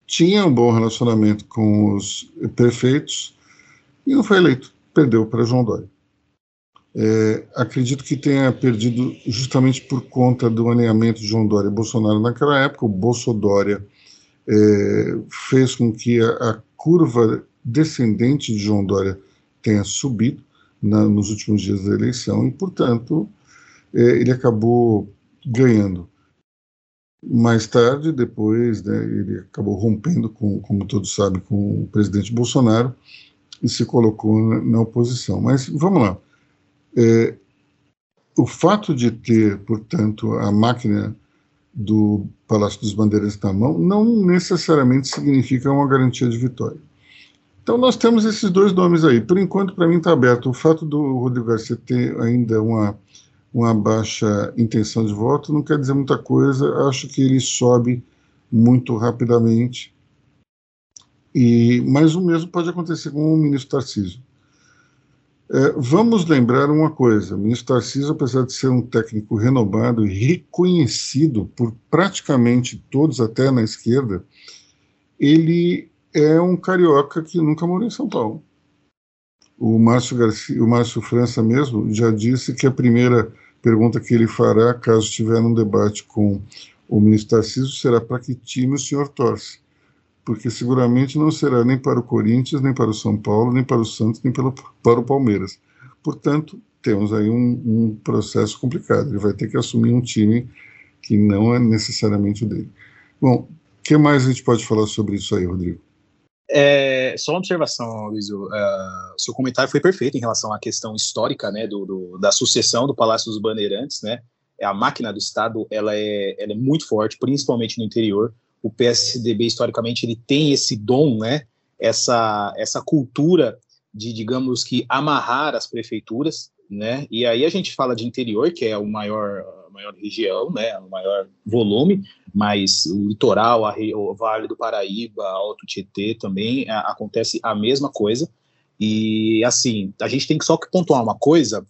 tinha um bom relacionamento com os prefeitos e não foi eleito, perdeu para João Dória. É, acredito que tenha perdido justamente por conta do alinhamento de João Dória e Bolsonaro naquela época. O Bolsodória é, fez com que a, a curva descendente de João Dória tenha subido na, nos últimos dias da eleição e, portanto, é, ele acabou ganhando. Mais tarde, depois, né, ele acabou rompendo, com, como todos sabem, com o presidente Bolsonaro e se colocou na, na oposição. Mas vamos lá. É, o fato de ter, portanto, a máquina do Palácio dos Bandeiras na mão não necessariamente significa uma garantia de vitória. Então nós temos esses dois nomes aí. Por enquanto, para mim está aberto. O fato do Rodrigo Garcia ter ainda uma, uma baixa intenção de voto não quer dizer muita coisa. Acho que ele sobe muito rapidamente. E, mas o mesmo pode acontecer com o ministro Tarcísio. É, vamos lembrar uma coisa: o ministro Tarcísio, apesar de ser um técnico renomado e reconhecido por praticamente todos, até na esquerda, ele é um carioca que nunca morou em São Paulo. O Márcio, Garcia, o Márcio França mesmo já disse que a primeira pergunta que ele fará, caso estiver num debate com o ministro Tarcísio, será para que time o senhor torce. Porque seguramente não será nem para o Corinthians, nem para o São Paulo, nem para o Santos, nem pelo, para o Palmeiras. Portanto, temos aí um, um processo complicado. Ele vai ter que assumir um time que não é necessariamente o dele. Bom, o que mais a gente pode falar sobre isso aí, Rodrigo? É, só uma observação, Luiz. Uh, seu comentário foi perfeito em relação à questão histórica, né, do, do, da sucessão do Palácio dos Bandeirantes, né. A máquina do Estado, ela é, ela é muito forte, principalmente no interior. O PSDB historicamente ele tem esse dom, né, essa essa cultura de, digamos que amarrar as prefeituras, né. E aí a gente fala de interior, que é o maior maior região, né, o maior volume, mas o litoral, a, o Vale do Paraíba, Alto Tietê também a, acontece a mesma coisa. E assim, a gente tem que só que pontuar uma coisa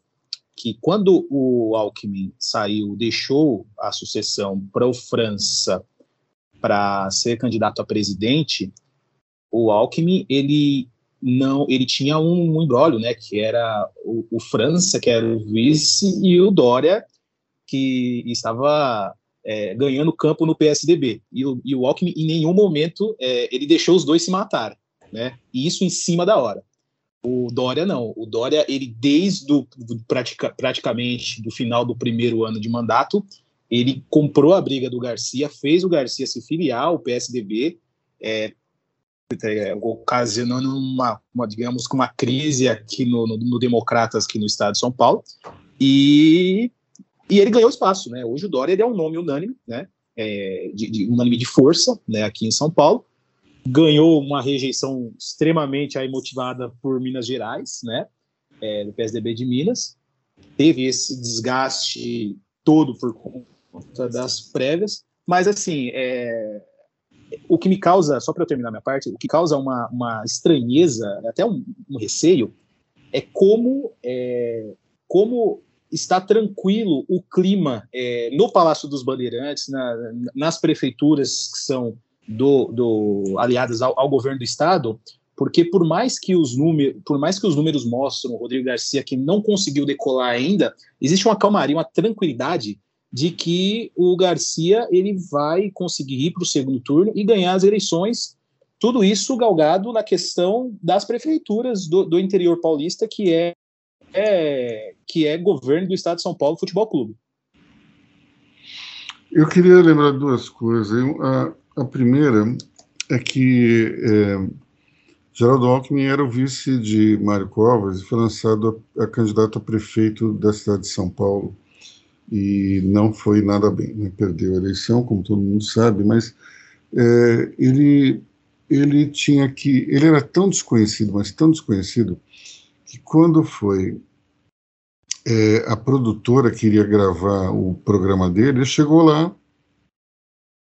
que quando o Alckmin saiu, deixou a sucessão para o França para ser candidato a presidente, o Alckmin ele não, ele tinha um, um embrólio, né, que era o, o França, que era o vice, e o Dória, que estava é, ganhando campo no PSDB. E o, e o Alckmin, em nenhum momento, é, ele deixou os dois se matarem, né? E isso em cima da hora. O Dória não. O Dória, ele desde pratica, praticamente do final do primeiro ano de mandato, ele comprou a briga do Garcia, fez o Garcia se filiar ao PSDB, é, é, ocasionando uma, uma, digamos, uma crise aqui no, no, no Democratas, aqui no estado de São Paulo, e e ele ganhou espaço, né? Hoje o Dória ele é um nome unânime, né? É, de, de, unânime de força, né? Aqui em São Paulo. Ganhou uma rejeição extremamente aí motivada por Minas Gerais, né? É, do PSDB de Minas. Teve esse desgaste todo por das prévias, mas assim, é, o que me causa, só para eu terminar minha parte, o que causa uma, uma estranheza, até um, um receio, é como, é, como está tranquilo o clima é, no Palácio dos Bandeirantes, na, nas prefeituras que são do, do aliadas ao, ao, governo do estado, porque por mais que os números, por mais que os números mostram Rodrigo Garcia que não conseguiu decolar ainda, existe uma calmaria, uma tranquilidade de que o Garcia ele vai conseguir ir para o segundo turno e ganhar as eleições. Tudo isso galgado na questão das prefeituras do, do interior paulista, que é é, que é governo do Estado de São Paulo Futebol Clube. Eu queria lembrar duas coisas. A, a primeira é que é, Geraldo Alckmin era o vice de Mário Covas e foi lançado a, a, candidato a prefeito da cidade de São Paulo e não foi nada bem. Né? Perdeu a eleição, como todo mundo sabe, mas é, ele ele tinha que ele era tão desconhecido, mas tão desconhecido que quando foi é, a produtora queria gravar o programa dele, ele chegou lá,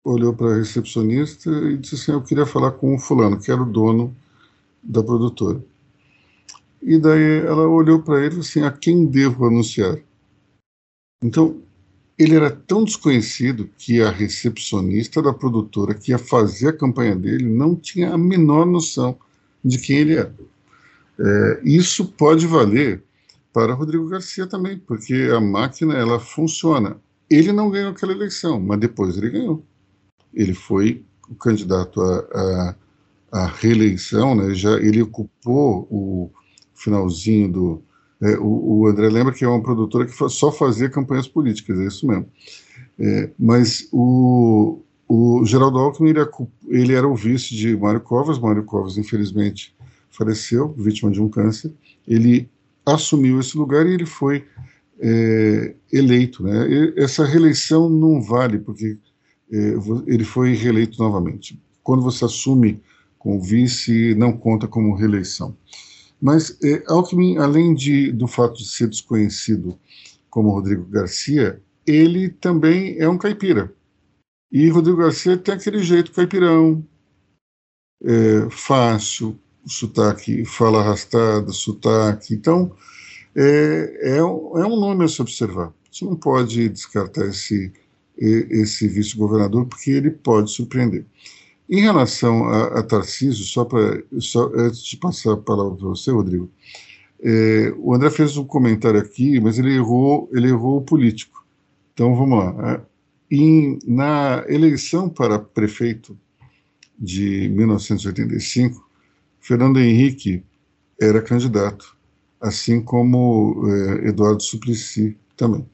olhou para a recepcionista e disse assim: Eu queria falar com o fulano, que era o dono da produtora. E daí ela olhou para ele assim: A quem devo anunciar? Então, ele era tão desconhecido que a recepcionista da produtora que ia fazer a campanha dele não tinha a menor noção de quem ele era. É, isso pode valer para Rodrigo Garcia também, porque a máquina ela funciona. Ele não ganhou aquela eleição, mas depois ele ganhou. Ele foi o candidato à, à, reeleição, né? Já ele ocupou o finalzinho do é, o, o, André lembra que é uma produtora que só fazia campanhas políticas, é isso mesmo. É, mas o, o Geraldo Alckmin ele, ele, era o vice de Mário Covas. Mário Covas, infelizmente, faleceu, vítima de um câncer, ele assumiu esse lugar e ele foi é, eleito. Né? E essa reeleição não vale, porque é, ele foi reeleito novamente. Quando você assume com vice, não conta como reeleição. Mas é, Alckmin, além de, do fato de ser desconhecido como Rodrigo Garcia, ele também é um caipira. E Rodrigo Garcia tem aquele jeito caipirão, é, fácil, sotaque, fala arrastada, sotaque. Então, é, é, é um nome a se observar. Você não pode descartar esse, esse vice-governador, porque ele pode surpreender. Em relação a, a Tarcísio, só para antes de passar a palavra para você, Rodrigo, é, o André fez um comentário aqui, mas ele errou, ele errou o político. Então vamos lá. É, em, na eleição para prefeito de 1985, Fernando Henrique era candidato, assim como é, Eduardo Suplicy também.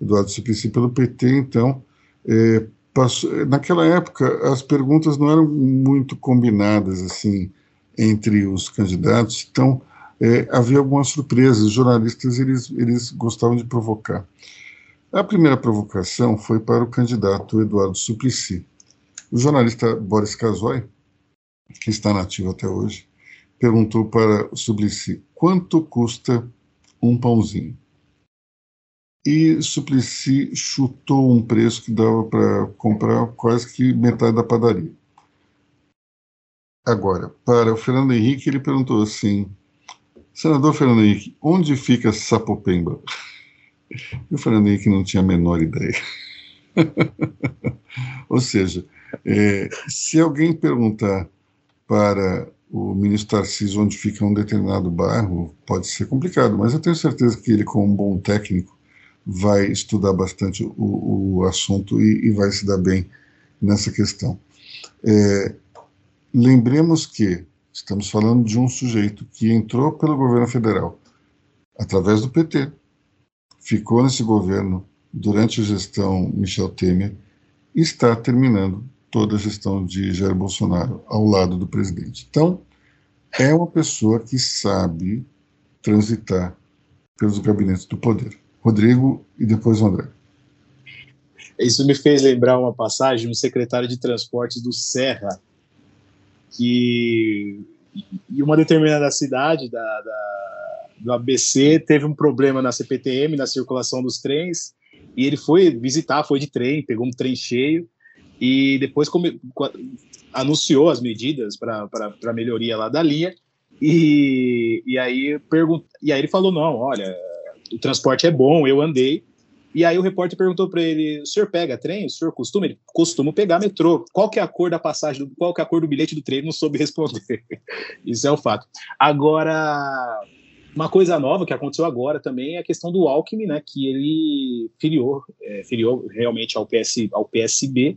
Eduardo Suplicy pelo PT, então, é, passou, naquela época as perguntas não eram muito combinadas assim entre os candidatos, então é, havia algumas surpresas. Os jornalistas eles, eles gostavam de provocar. A primeira provocação foi para o candidato Eduardo Suplicy. O jornalista Boris Casoy, que está nativo até hoje, perguntou para o Suplicy quanto custa um pãozinho. E Suplicy chutou um preço que dava para comprar quase que metade da padaria. Agora, para o Fernando Henrique, ele perguntou assim: Senador Fernando Henrique, onde fica Sapopemba? E o Fernando Henrique não tinha a menor ideia. Ou seja, é, se alguém perguntar para o ministro Tarcísio onde fica um determinado bairro, pode ser complicado, mas eu tenho certeza que ele, como um bom técnico, vai estudar bastante o, o assunto e, e, vai se dar bem nessa questão. É, lembremos que estamos falando de um sujeito que entrou pelo governo federal através do PT, ficou nesse governo durante a gestão Michel Temer e está terminando toda a gestão de Jair Bolsonaro ao lado do presidente. Então, é uma pessoa que sabe transitar pelos gabinetes do poder. Rodrigo e depois o André. Isso me fez lembrar uma passagem um secretário de transportes do Serra, que em uma determinada cidade da, da, do ABC teve um problema na CPTM, na circulação dos trens, e ele foi visitar, foi de trem, pegou um trem cheio, e depois come, anunciou as medidas para melhoria lá da linha, e, e, aí pergunt, e aí ele falou, não, olha, o transporte é bom, eu andei. E aí o repórter perguntou para ele: o senhor pega trem? O senhor costuma? Ele costuma pegar metrô. Qual que é a cor da passagem? Do, qual que é a cor do bilhete do trem? Ele não soube responder. Isso é o fato. Agora, uma coisa nova que aconteceu agora também é a questão do Alckmin, né? Que ele filiou, é, filiou realmente ao, PS, ao PSB,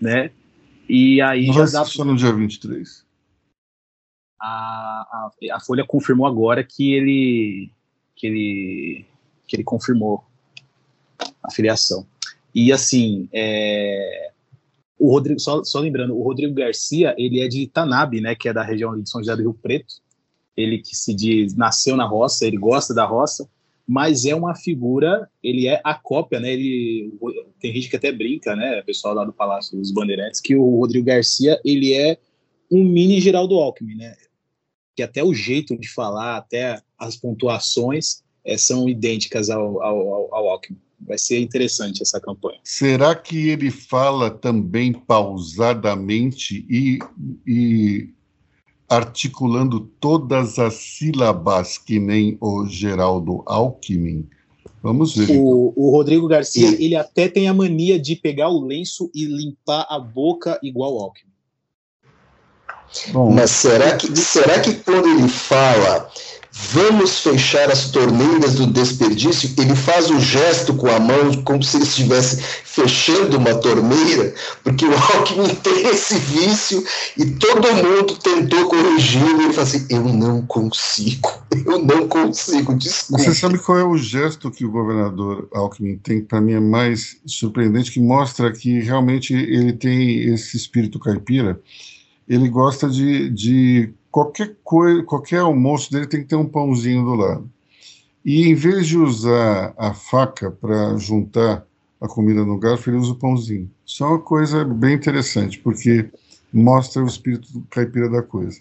né? E aí não já dá. Só no dia 23. A, a, a Folha confirmou agora que ele que ele, que ele confirmou a filiação. E assim, é, o Rodrigo, só, só, lembrando, o Rodrigo Garcia, ele é de Tanabe, né, que é da região de São José do Rio Preto. Ele que se diz, nasceu na roça, ele gosta da roça, mas é uma figura, ele é a cópia, né, ele, tem gente que até brinca, né, pessoal lá do Palácio dos Bandeirantes, que o Rodrigo Garcia, ele é um mini Geraldo Alckmin, né, que até o jeito de falar, até as pontuações é, são idênticas ao, ao, ao Alckmin. Vai ser interessante essa campanha. Será que ele fala também pausadamente e, e articulando todas as sílabas que nem o Geraldo Alckmin? Vamos ver. O, o, Rodrigo Garcia, ele até tem a mania de pegar o lenço e limpar a boca igual Alckmin. Bom, Mas será que, será que quando ele fala vamos fechar as torneiras do desperdício, ele faz o gesto com a mão como se ele estivesse fechando uma torneira, porque o Alckmin tem esse vício e todo mundo tentou corrigi-lo e ele fala assim, eu não consigo, eu não consigo, desculpa. Você sabe qual é o gesto que o governador Alckmin tem, para mim é mais surpreendente, que mostra que realmente ele tem esse espírito caipira, ele gosta de, de qualquer coisa, qualquer almoço dele tem que ter um pãozinho do lado. E em vez de usar a faca para juntar a comida no garfo, ele usa o pãozinho. Isso é uma coisa bem interessante, porque mostra o espírito caipira da coisa.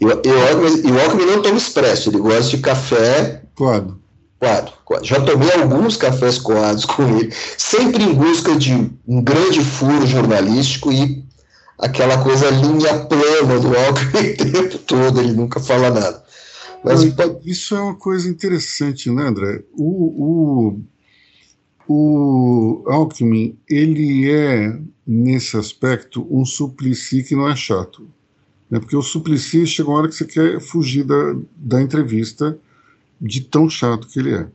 E o Alckmin não toma expresso, ele gosta de café. Coado. Coado, coado. Já tomei alguns cafés coados com ele, sempre em busca de um grande furo jornalístico e aquela coisa linha plana do Alckmin o tempo todo, ele nunca fala nada. Mas, isso é uma coisa interessante, né, André? O, o, o Alckmin, ele é, nesse aspecto, um suplici que não é chato. Né? Porque o suplici chega uma hora que você quer fugir da, da entrevista de tão chato que ele é.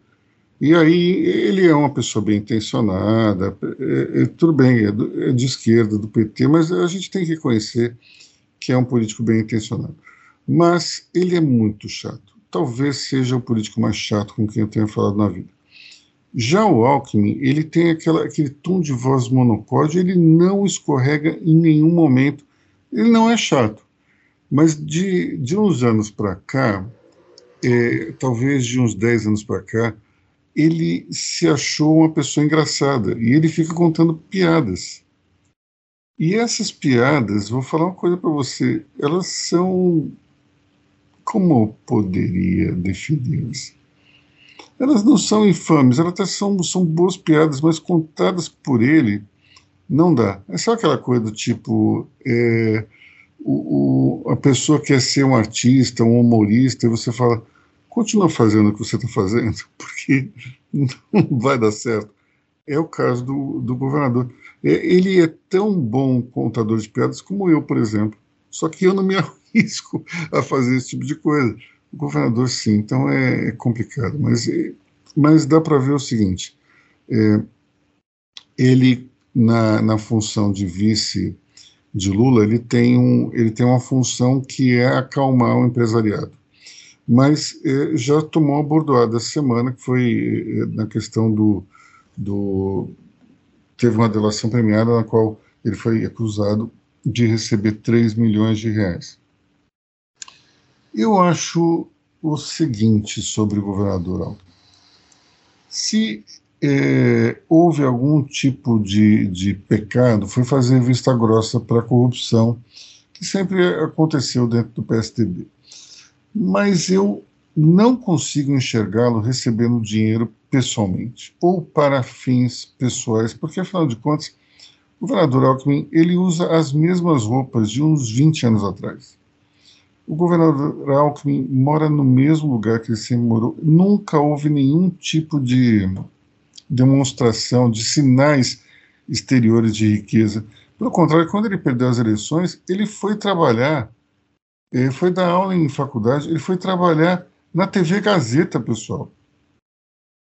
E aí ele é uma pessoa bem intencionada, é, é, tudo bem, é, do, é, de esquerda, do PT, mas a gente tem que reconhecer que é um político bem intencionado. Mas ele é muito chato. Talvez seja o político mais chato com quem eu tenha falado na vida. Já o Alckmin, ele tem aquela, aquele tom de voz monopólio, ele não escorrega em nenhum momento. Ele não é chato. Mas de, de uns anos para cá, é, talvez de uns 10 anos para cá, ele se achou uma pessoa engraçada e ele fica contando piadas. E essas piadas, vou falar uma coisa para você, elas são. Como eu poderia defini-las? Elas não são infames, elas até são, são boas piadas, mas contadas por ele, não dá. É só aquela coisa do tipo. É, o, o, a pessoa quer ser um artista, um humorista, e você fala continua fazendo o que você está fazendo, porque não vai dar certo. É o caso do, do governador. É, ele é tão bom contador de piadas como eu, por exemplo. Só que eu não me arrisco a fazer esse tipo de coisa. O governador, sim, então é, é complicado. Mas, é, mas dá para ver o seguinte: é, ele, na, na função de vice de Lula, ele tem, um, ele tem uma função que é acalmar o empresariado mas eh, já tomou a bordoada essa semana, que foi eh, na questão do, do. Teve uma delação premiada na qual ele foi acusado de receber 3 milhões de reais. Eu acho o seguinte sobre o governador Alckmin. Se eh, houve algum tipo de, de pecado, foi fazer vista grossa para a corrupção, que sempre aconteceu dentro do PSDB mas eu não consigo enxergá-lo recebendo dinheiro pessoalmente ou para fins pessoais, porque afinal de contas, o governador Alckmin ele usa as mesmas roupas de uns 20 anos atrás. O governador Alckmin mora no mesmo lugar que ele sempre morou. Nunca houve nenhum tipo de demonstração de sinais exteriores de riqueza. Pelo contrário, quando ele perdeu as eleições, ele foi trabalhar ele foi dar aula em faculdade, ele foi trabalhar na TV Gazeta, pessoal.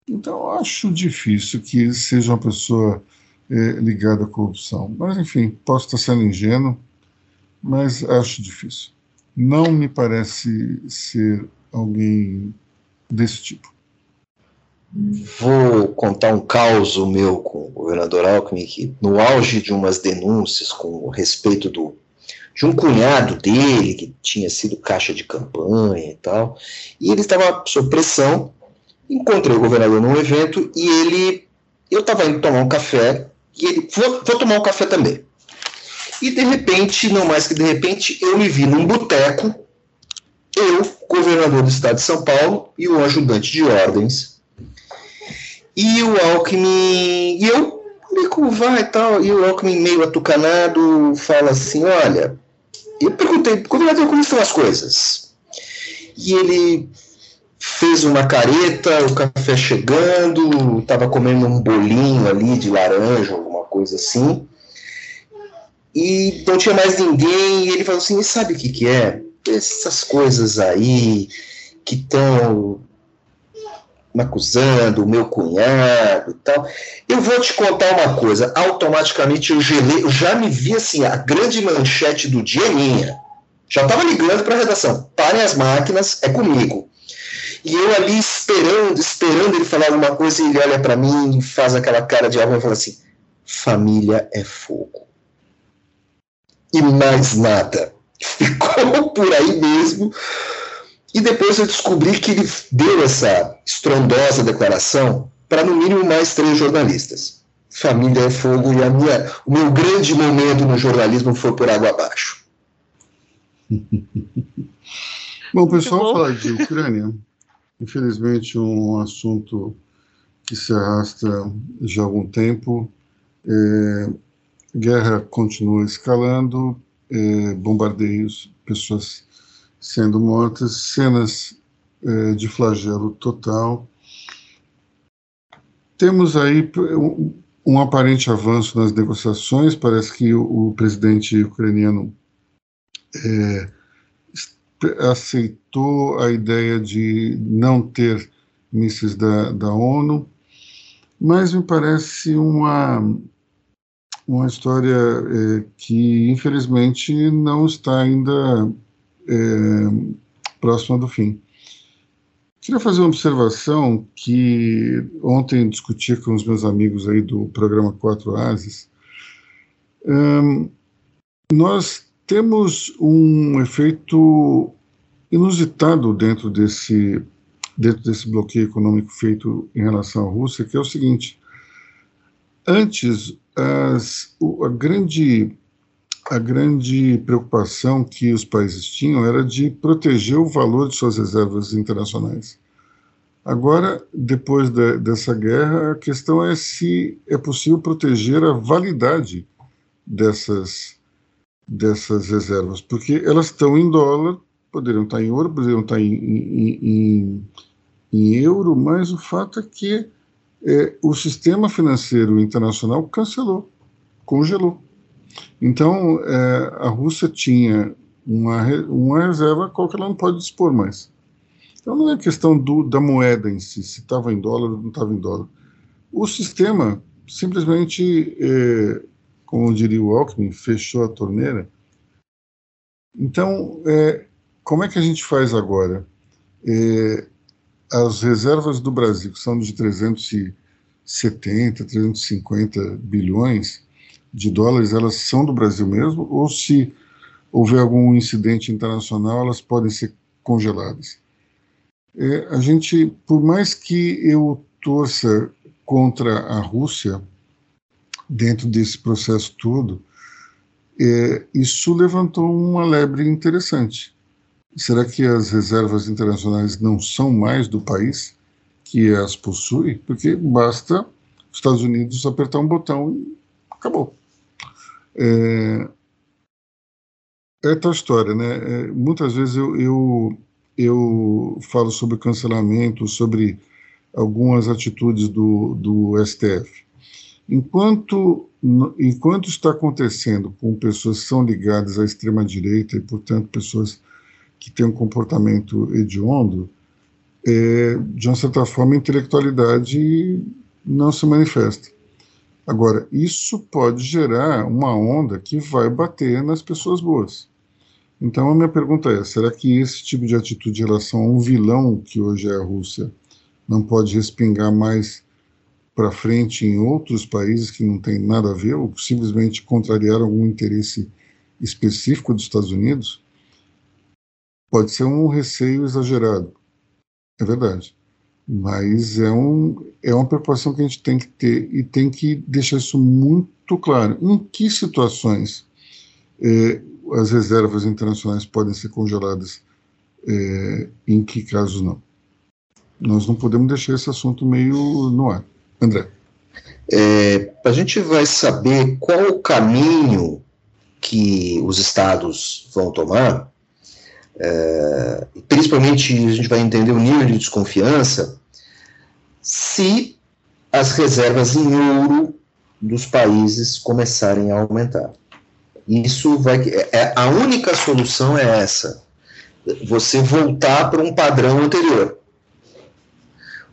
Então, acho difícil que seja uma pessoa é, ligada à corrupção. Mas, enfim, posso estar sendo ingênuo, mas acho difícil. Não me parece ser alguém desse tipo. Vou contar um caos meu com o governador Alckmin, que no auge de umas denúncias com respeito do de um cunhado dele, que tinha sido caixa de campanha e tal, e ele estava sob pressão. Encontrei o governador num evento e ele. Eu estava indo tomar um café, e ele. Vou, vou tomar um café também. E de repente, não mais que de repente, eu me vi num boteco, eu, governador do estado de São Paulo, e o ajudante de ordens. E o Alckmin. E eu me curvar e tal, e o Alckmin meio atucanado fala assim: olha, eu perguntei, governador, como estão as coisas? E ele fez uma careta, o café chegando, estava comendo um bolinho ali de laranja, alguma coisa assim. E não tinha mais ninguém, e ele falou assim: sabe o que, que é? Essas coisas aí que estão acusando, o meu cunhado e tal. Eu vou te contar uma coisa, automaticamente eu gelei, eu já me vi assim, a grande manchete do dia é minha. Já estava ligando para a redação, parem as máquinas, é comigo. E eu ali esperando, esperando ele falar alguma coisa, e ele olha para mim faz aquela cara de algo e fala assim: família é fogo. E mais nada. Ficou por aí mesmo e depois eu descobri que ele deu essa estrondosa declaração para, no mínimo, mais três jornalistas. Família é fogo e a minha, o meu grande momento no jornalismo foi por água abaixo. Bom, pessoal, falar de Ucrânia, infelizmente um assunto que se arrasta já há algum tempo. É, guerra continua escalando, é, bombardeios, pessoas sendo mortas, cenas é, de flagelo total. Temos aí um, um, aparente avanço nas negociações, parece que o, o presidente ucraniano é, aceitou a ideia de não ter mísseis da, da ONU, mas me parece uma, uma história é, que, infelizmente, não está ainda é, próxima do fim. Queria fazer uma observação que ontem discuti com os meus amigos aí do programa Quatro Ases. Um, nós temos um efeito inusitado dentro desse dentro desse bloqueio econômico feito em relação à Rússia, que é o seguinte: antes as, a grande a grande preocupação que os países tinham era de proteger o valor de suas reservas internacionais. Agora, depois de, dessa guerra, a questão é se é possível proteger a validade dessas, dessas reservas, porque elas estão em dólar, poderiam estar em ouro, poderiam estar em, em, em, em euro, mas o fato é que é, o sistema financeiro internacional cancelou, congelou. Então, é, a Rússia tinha uma, uma reserva qual que ela não pode dispor mais. Então, não é questão do, da moeda em si, se estava em dólar ou não estava em dólar. O sistema simplesmente, é, como diria o Alckmin, fechou a torneira. Então, é, como é que a gente faz agora? É, as reservas do Brasil, que são de 370, 350 bilhões, de dólares, elas são do Brasil mesmo, ou se houver algum incidente internacional, elas podem ser congeladas. É, a gente, por mais que eu torça contra a Rússia dentro desse processo todo, é, isso levantou uma lebre interessante. Será que as reservas internacionais não são mais do país que as possui? Porque basta os Estados Unidos apertar um botão e acabou. É, é tal história, né? É, muitas vezes eu, eu, eu falo sobre cancelamento, sobre algumas atitudes do, do STF. Enquanto, enquanto está acontecendo com pessoas que são ligadas à extrema-direita e, portanto, pessoas que têm um comportamento hediondo, é, de uma certa forma, a intelectualidade não se manifesta. Agora, isso pode gerar uma onda que vai bater nas pessoas boas. Então, a minha pergunta é: será que esse tipo de atitude em relação a um vilão que hoje é a Rússia não pode respingar mais para frente em outros países que não tem nada a ver ou simplesmente contrariar algum interesse específico dos Estados Unidos? Pode ser um receio exagerado, é verdade. Mas é, um, é uma preocupação que a gente tem que ter e tem que deixar isso muito claro. Em que situações é, as reservas internacionais podem ser congeladas, é, em que casos não? Nós não podemos deixar esse assunto meio no ar. André. É, a gente vai saber qual o caminho que os estados vão tomar, é, principalmente a gente vai entender o nível de desconfiança se as reservas em ouro dos países começarem a aumentar. Isso vai. É, a única solução é essa: você voltar para um padrão anterior.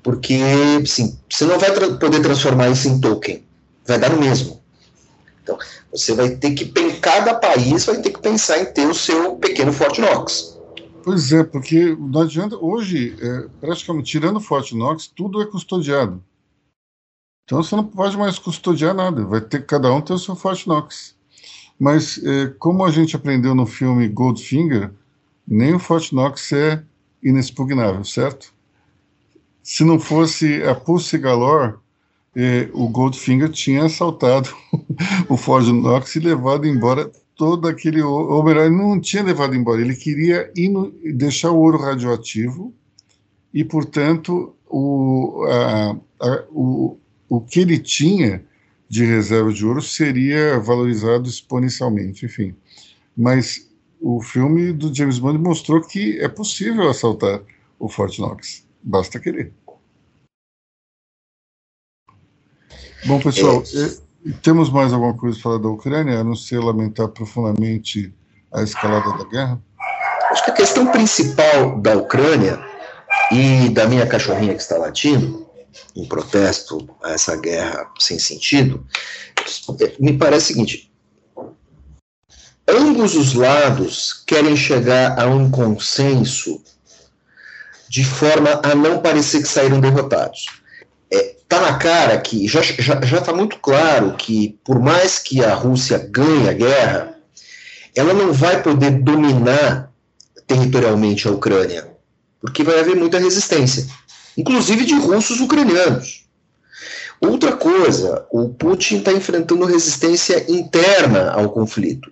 Porque, sim, você não vai tra poder transformar isso em token, vai dar no mesmo. Então, você vai ter que, cada país vai ter que pensar em ter o seu pequeno Fort Knox. Pois é, porque não adianta. Hoje, é, praticamente, tirando o Fort Knox, tudo é custodiado. Então você não pode mais custodiar nada, vai ter cada um ter o seu Fort Knox. Mas, é, como a gente aprendeu no filme Goldfinger, nem o Fort Knox é inexpugnável, certo? Se não fosse a Pulse Galore, é, o Goldfinger tinha assaltado o Fort Knox e levado embora todo aquele ou melhor, ele não tinha levado embora, ele queria no, deixar o ouro radioativo e, portanto, o, a, a, o, o que ele tinha de reserva de ouro seria valorizado exponencialmente, enfim. Mas o filme do James Bond mostrou que é possível assaltar o Fort Knox, basta querer. Bom, pessoal, é. Temos mais alguma coisa para falar da Ucrânia, a não ser lamentar profundamente a escalada da guerra? Acho que a questão principal da Ucrânia e da minha cachorrinha que está latindo, em protesto a essa guerra sem sentido, me parece o seguinte: ambos os lados querem chegar a um consenso de forma a não parecer que saíram derrotados. É, tá na cara que já já já está muito claro que por mais que a Rússia ganhe a guerra, ela não vai poder dominar territorialmente a Ucrânia, porque vai haver muita resistência, inclusive de russos ucranianos. Outra coisa, o Putin está enfrentando resistência interna ao conflito.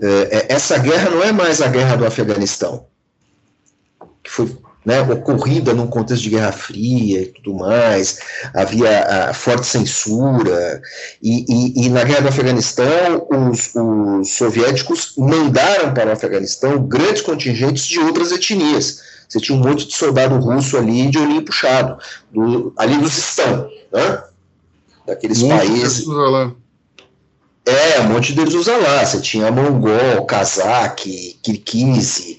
É, é, essa guerra não é mais a guerra do Afeganistão, que foi né, ocorrida num contexto de Guerra Fria e tudo mais, havia a forte censura, e, e, e, na Guerra do Afeganistão, os, os soviéticos mandaram para o Afeganistão grandes contingentes de outras etnias. Você tinha um monte de soldado russo ali de olhinho puxado, do, ali no Sistão, né? daqueles um países. É, um monte deles usa lá. Você tinha mongol, cazaque, kirguise,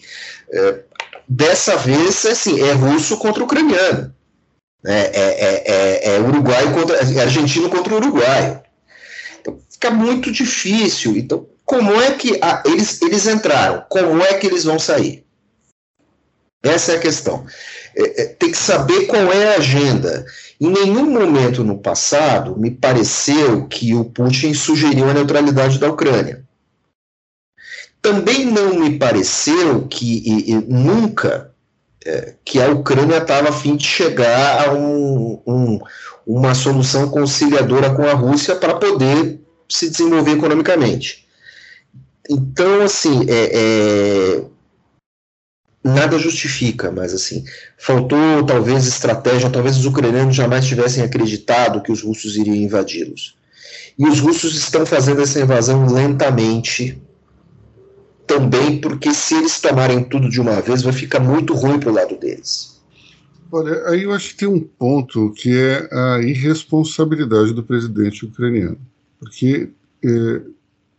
é, Dessa vez, assim, é russo contra ucraniano. Né? É, é, é, é uruguaio contra. É argentino contra uruguaio. Então, fica muito difícil. Então, como é que a, eles, eles entraram? Como é que eles vão sair? Essa é a questão. É, é, tem que saber qual é a agenda. Em nenhum momento no passado me pareceu que o Putin sugeriu a neutralidade da Ucrânia. Também não me pareceu que e, e, nunca é, que a Ucrânia estava a fim de chegar a um, um, uma solução conciliadora com a Rússia para poder se desenvolver economicamente. Então, assim, é, é, nada justifica, mas assim, faltou talvez estratégia, talvez os ucranianos jamais tivessem acreditado que os russos iriam invadi-los. E os russos estão fazendo essa invasão lentamente, também porque se eles tomarem tudo de uma vez, vai ficar muito ruim para o lado deles. Olha, aí eu acho que tem um ponto que é a irresponsabilidade do presidente ucraniano. Porque é,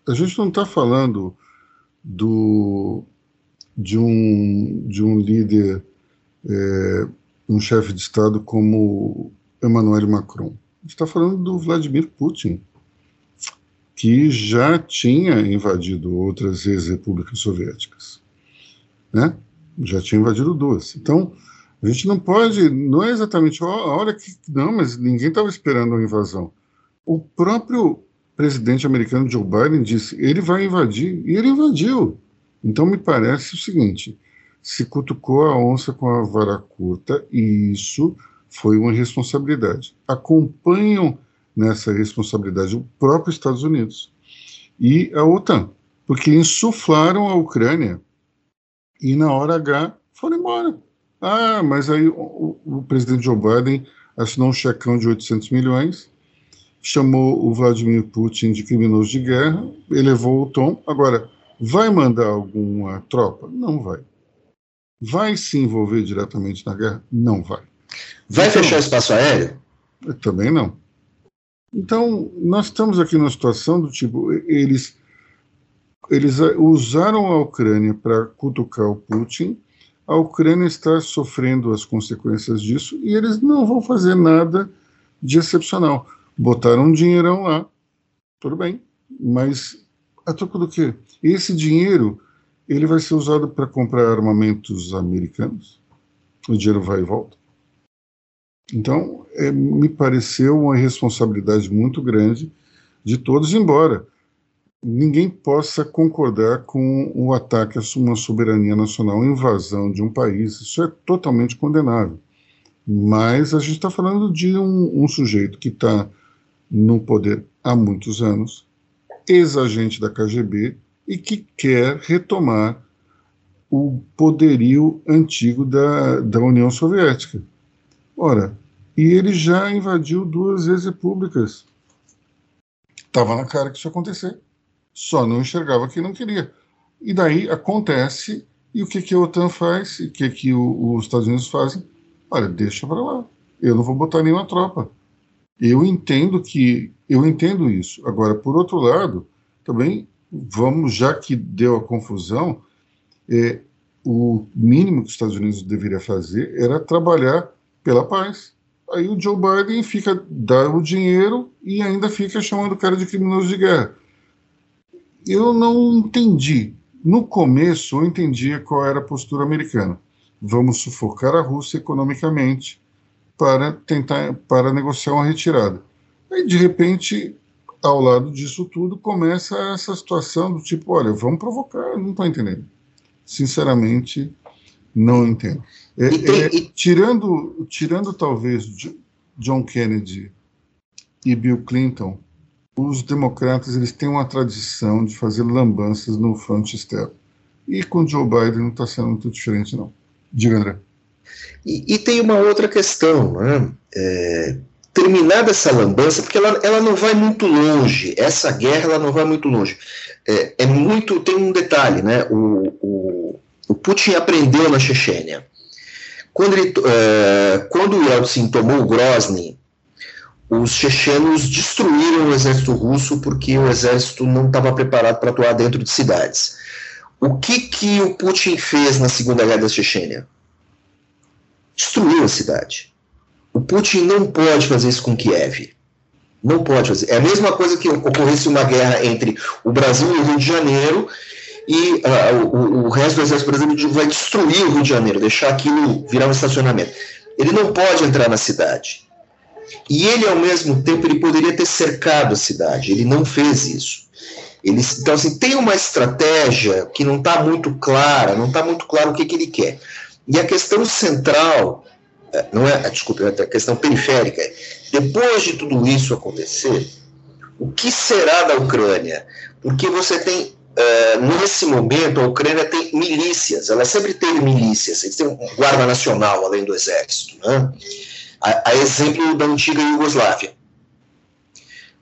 a gente não está falando do, de, um, de um líder, é, um chefe de Estado como Emmanuel Macron. A gente está falando do Vladimir Putin que já tinha invadido outras ex-repúblicas soviéticas, né? Já tinha invadido duas. Então, a gente não pode, não é exatamente a hora que não, mas ninguém estava esperando a invasão. O próprio presidente americano Joe Biden disse, ele vai invadir e ele invadiu. Então me parece o seguinte: se cutucou a onça com a vara curta e isso foi uma responsabilidade. Acompanham nessa responsabilidade o próprio Estados Unidos e a OTAN, porque insuflaram a Ucrânia e na hora H foram embora. Ah, mas aí o, o presidente Joe Biden assinou um checão de 800 milhões, chamou o Vladimir Putin de criminoso de guerra, elevou o tom. Agora, vai mandar alguma tropa? Não vai. Vai se envolver diretamente na guerra? Não vai. Vai então, fechar espaço aéreo? Também não. Então, nós estamos aqui numa situação do tipo, eles, eles usaram a Ucrânia para cutucar o Putin, a Ucrânia está sofrendo as consequências disso e eles não vão fazer nada de excepcional. Botaram um dinheirão lá, tudo bem, mas a troco do quê? Esse dinheiro ele vai ser usado para comprar armamentos americanos? O dinheiro vai e volta? Então, é, me pareceu uma responsabilidade muito grande de todos, embora ninguém possa concordar com o ataque a uma soberania nacional, a invasão de um país. Isso é totalmente condenável. Mas a gente está falando de um, um sujeito que está no poder há muitos anos, ex-agente da KGB e que quer retomar o poderio antigo da, da União Soviética. Ora, e ele já invadiu duas ex-repúblicas. Estava na cara que isso ia acontecer. Só não enxergava que não queria. E daí acontece, e o que, que a OTAN faz? E o que, que o, os Estados Unidos fazem? Olha, deixa para lá. Eu não vou botar nenhuma tropa. Eu entendo que. Eu entendo isso. Agora, por outro lado, também vamos, já que deu a confusão, é, o mínimo que os Estados Unidos deveria fazer era trabalhar pela paz. Aí o Joe Biden fica, dá o dinheiro e ainda fica chamando o cara de criminoso de guerra. Eu não entendi. No começo, eu entendia qual era a postura americana. Vamos sufocar a Rússia economicamente para tentar para negociar uma retirada. Aí, de repente, ao lado disso tudo, começa essa situação do tipo, olha, vamos provocar, não estou entendendo. Sinceramente, não entendo. É, é, tirando, tirando talvez John Kennedy e Bill Clinton, os democratas eles têm uma tradição de fazer lambanças no frontisteiro. E com Joe Biden não está sendo muito diferente, não. Diga, André. E, e tem uma outra questão, né? É, terminada essa lambança, porque ela, ela não vai muito longe, essa guerra ela não vai muito longe. É, é muito, tem um detalhe, né? O, o, o Putin aprendeu na Chechênia. Quando, ele, é, quando Yeltsin tomou Grozny, os chechenos destruíram o exército russo porque o exército não estava preparado para atuar dentro de cidades. O que, que o Putin fez na Segunda Guerra da Chechênia? Destruiu a cidade. O Putin não pode fazer isso com Kiev. Não pode fazer. É a mesma coisa que ocorresse uma guerra entre o Brasil e o Rio de Janeiro e uh, o, o, resto do exército brasileiro vai destruir o Rio de Janeiro, deixar aquilo virar um estacionamento. Ele não pode entrar na cidade. E ele, ao mesmo tempo, ele poderia ter cercado a cidade. Ele não fez isso. Ele, então, assim, tem uma estratégia que não está muito clara, não está muito claro o que, que ele quer. E a questão central, eh, não é, desculpe, é a questão periférica, é, depois de tudo isso acontecer, o que será da Ucrânia? Porque você tem, uh, nesse momento, a Ucrânia tem milícias, ela sempre teve milícias, eles têm um guarda nacional além do exército, né? a, a exemplo da antiga Iugoslávia.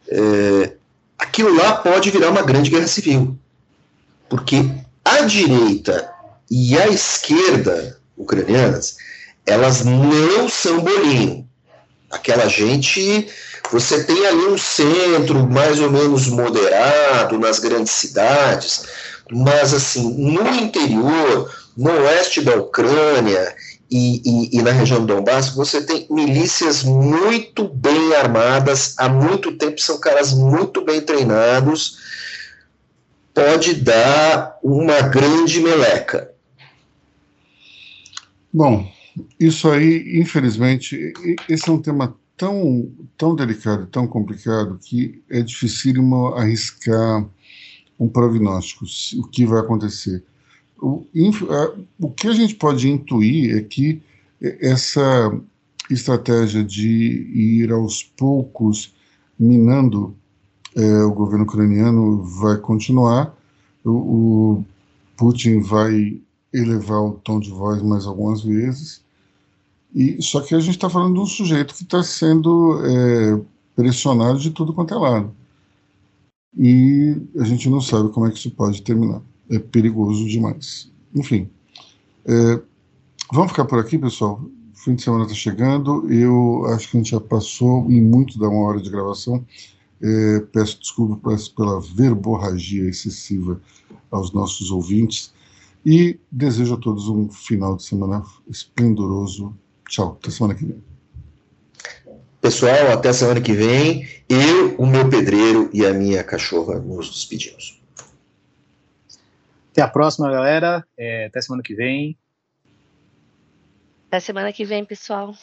É, aquilo lá pode virar uma grande guerra civil, porque a direita e a esquerda ucranianas, elas não são bolinho. Aquela gente, você tem ali um centro mais ou menos moderado nas grandes cidades, mas assim, no interior, no oeste da Ucrânia e, e, e, na região do Donbass, você tem milícias muito bem armadas, há muito tempo são caras muito bem treinados, pode dar uma grande meleca. Bom, isso aí, infelizmente, esse é um tema tão, tão delicado, tão complicado, que é dificílimo arriscar um prognóstico, o que vai acontecer. O, o que a gente pode intuir é que essa estratégia de ir aos poucos minando é, o governo ucraniano vai continuar. O, o Putin vai elevar o tom de voz mais algumas vezes. E só que a gente está falando de um sujeito que está sendo é, pressionado de tudo quanto é lado. E a gente não sabe como é que isso pode terminar. É perigoso demais. Enfim, é, vamos ficar por aqui, pessoal. O fim de semana está chegando. Eu acho que a gente já passou em muito da uma hora de gravação. É, peço desculpas pela verborragia excessiva aos nossos ouvintes. E desejo a todos um final de semana esplendoroso. Tchau, até semana que vem. Pessoal, até semana que vem. Eu, o meu pedreiro e a minha cachorra nos despedimos. Até a próxima, galera. É, até semana que vem. Até semana que vem, pessoal.